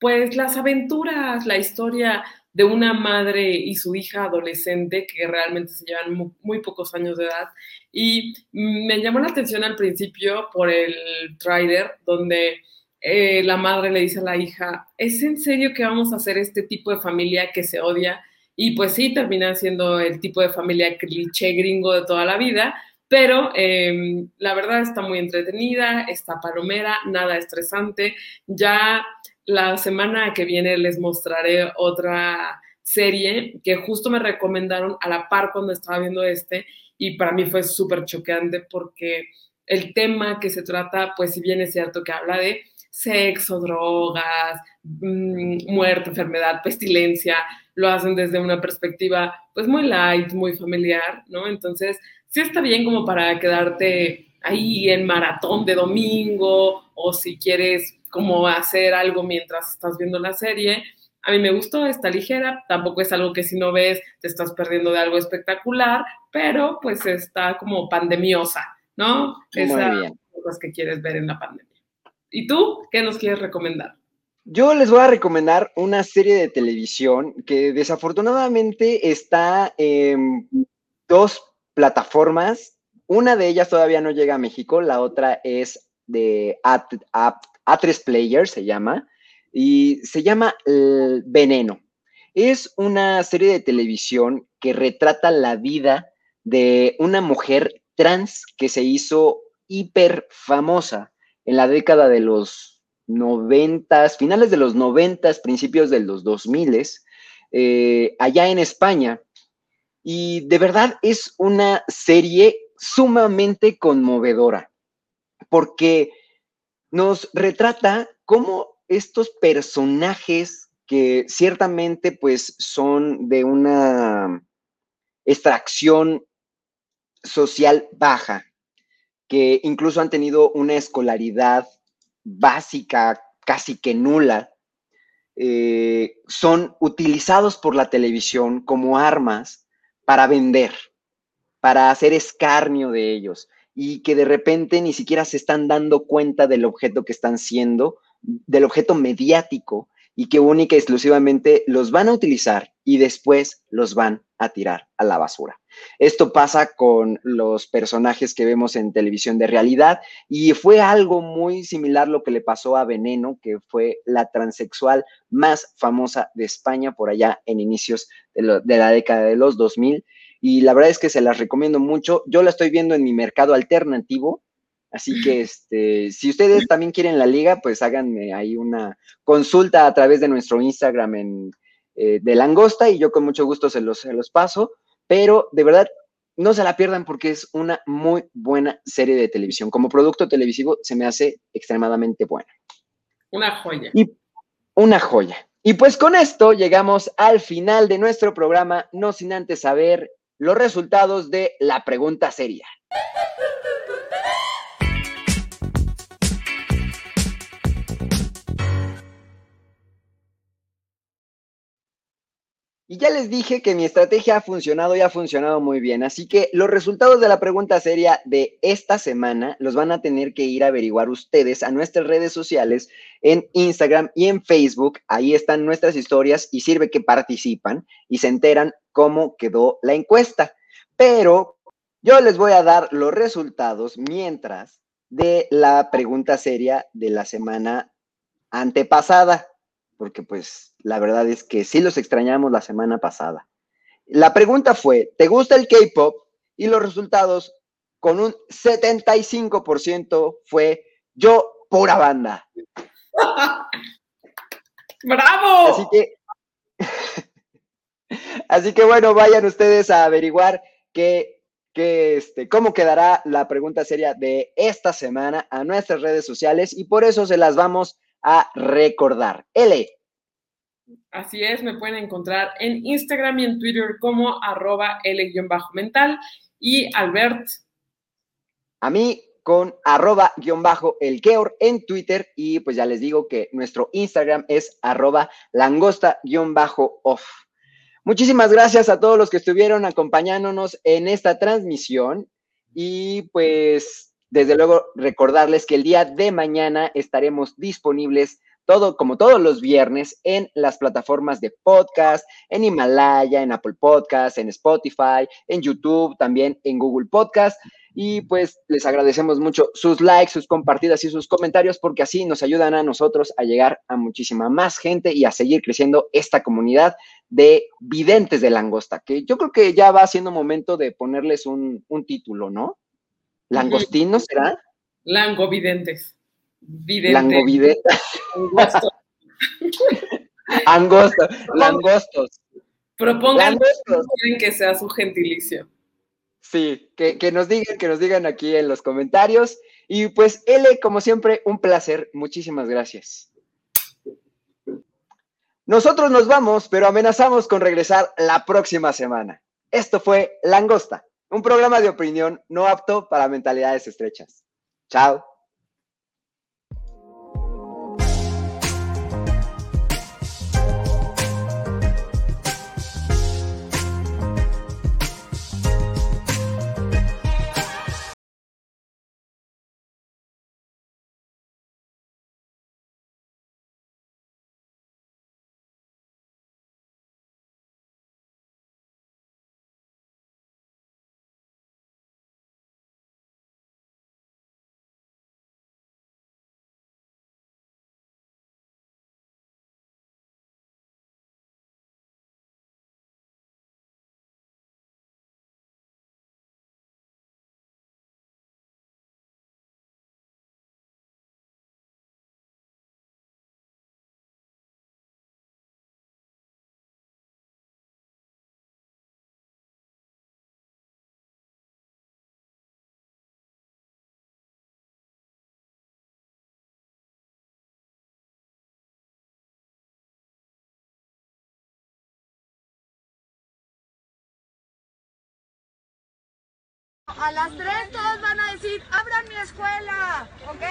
[SPEAKER 2] pues las aventuras, la historia de una madre y su hija adolescente que realmente se llevan muy, pocos años de edad. Y me llamó la atención al principio por el trailer donde eh, la madre le dice a la hija, ¿es en serio que vamos a hacer este tipo de familia que se odia? Y pues sí, termina siendo el tipo de familia cliché gringo de toda la vida, pero em, la verdad está muy entretenida, está palomera, nada estresante. Ya la semana que viene les mostraré otra serie que justo me recomendaron a la par cuando estaba viendo este y para mí fue súper choqueante porque el tema que se trata, pues si bien es cierto que habla de sexo, drogas, mm, muerte, enfermedad, pestilencia, lo hacen desde una perspectiva pues muy light, muy familiar, ¿no? Entonces, sí está bien como para quedarte ahí en maratón de domingo o si quieres como hacer algo mientras estás viendo la serie. A mí me gustó, está ligera, tampoco es algo que si no ves te estás perdiendo de algo espectacular, pero pues está como pandemiosa, ¿no? Esas cosas que quieres ver en la pandemia. ¿Y tú qué nos quieres recomendar?
[SPEAKER 1] Yo les voy a recomendar una serie de televisión que desafortunadamente está en dos plataformas. Una de ellas todavía no llega a México, la otra es de a3 Player se llama, y se llama Veneno. Es una serie de televisión que retrata la vida de una mujer trans que se hizo hiper famosa en la década de los noventas, finales de los noventas, principios de los dos miles, eh, allá en España. Y de verdad es una serie sumamente conmovedora, porque nos retrata cómo estos personajes que ciertamente pues son de una extracción social baja, que incluso han tenido una escolaridad básica casi que nula, eh, son utilizados por la televisión como armas para vender, para hacer escarnio de ellos, y que de repente ni siquiera se están dando cuenta del objeto que están siendo, del objeto mediático y que única y exclusivamente los van a utilizar y después los van a tirar a la basura. Esto pasa con los personajes que vemos en televisión de realidad y fue algo muy similar lo que le pasó a Veneno, que fue la transexual más famosa de España por allá en inicios de, la década de los 2000 y la verdad es que se las recomiendo mucho. Yo la estoy viendo en mi mercado alternativo, así que este, si ustedes también quieren la liga, pues háganme ahí una consulta a través de nuestro Instagram en, eh, de Langosta y yo con mucho gusto se los, se los paso, pero de verdad no se la pierdan porque es una muy buena serie de televisión. Como producto televisivo se me hace extremadamente buena.
[SPEAKER 2] Una joya.
[SPEAKER 1] Y una joya. Y pues con esto llegamos al final de nuestro programa, no sin antes saber los resultados de la pregunta seria. Y ya les dije que mi estrategia ha funcionado y ha funcionado muy bien, así que los resultados de la pregunta seria de esta semana los van a tener que ir a averiguar ustedes a nuestras redes sociales en Instagram y en Facebook. Ahí están nuestras historias y sirve que participan y se enteran cómo quedó la encuesta. Pero yo les voy a dar los resultados mientras de la pregunta seria de la semana antepasada, porque pues la verdad es que sí los extrañamos la semana pasada. La pregunta fue, ¿te gusta el K-Pop? Y los resultados con un 75% fue yo, pura banda. [LAUGHS]
[SPEAKER 2] ¡Bravo!
[SPEAKER 1] Así que [LAUGHS] Así que bueno, vayan ustedes a averiguar qué, este, cómo quedará la pregunta seria de esta semana a nuestras redes sociales y por eso se las vamos a recordar. L.
[SPEAKER 2] Así es, me pueden encontrar en Instagram y en Twitter como arroba L-mental y Albert.
[SPEAKER 1] a mí con arroba guion bajo el Keor en Twitter y pues ya les digo que nuestro Instagram es arroba langosta guion bajo off. Muchísimas gracias a todos los que estuvieron acompañándonos en esta transmisión y pues desde luego recordarles que el día de mañana estaremos disponibles todo, como todos los viernes, en las plataformas de podcast, en Himalaya, en Apple Podcast, en Spotify, en YouTube, también en Google Podcast. Y pues les agradecemos mucho sus likes, sus compartidas y sus comentarios porque así nos ayudan a nosotros a llegar a muchísima más gente y a seguir creciendo esta comunidad de videntes de langosta, que yo creo que ya va siendo momento de ponerles un, título, ¿no? ¿Langostino será?
[SPEAKER 2] Langovidentes.
[SPEAKER 1] Langovidentes. [LAUGHS] Angosto. Angosto. Langostos.
[SPEAKER 2] Propongan que sea su gentilicio.
[SPEAKER 1] Sí, que, nos digan, que nos digan aquí en los comentarios. Y pues, L, como siempre, un placer. Muchísimas gracias. Nosotros nos vamos, pero amenazamos con regresar la próxima semana. Esto fue Langosta, un programa de opinión no apto para mentalidades estrechas. Chao.
[SPEAKER 3] A las tres todos van a decir, abran mi escuela, ¿ok?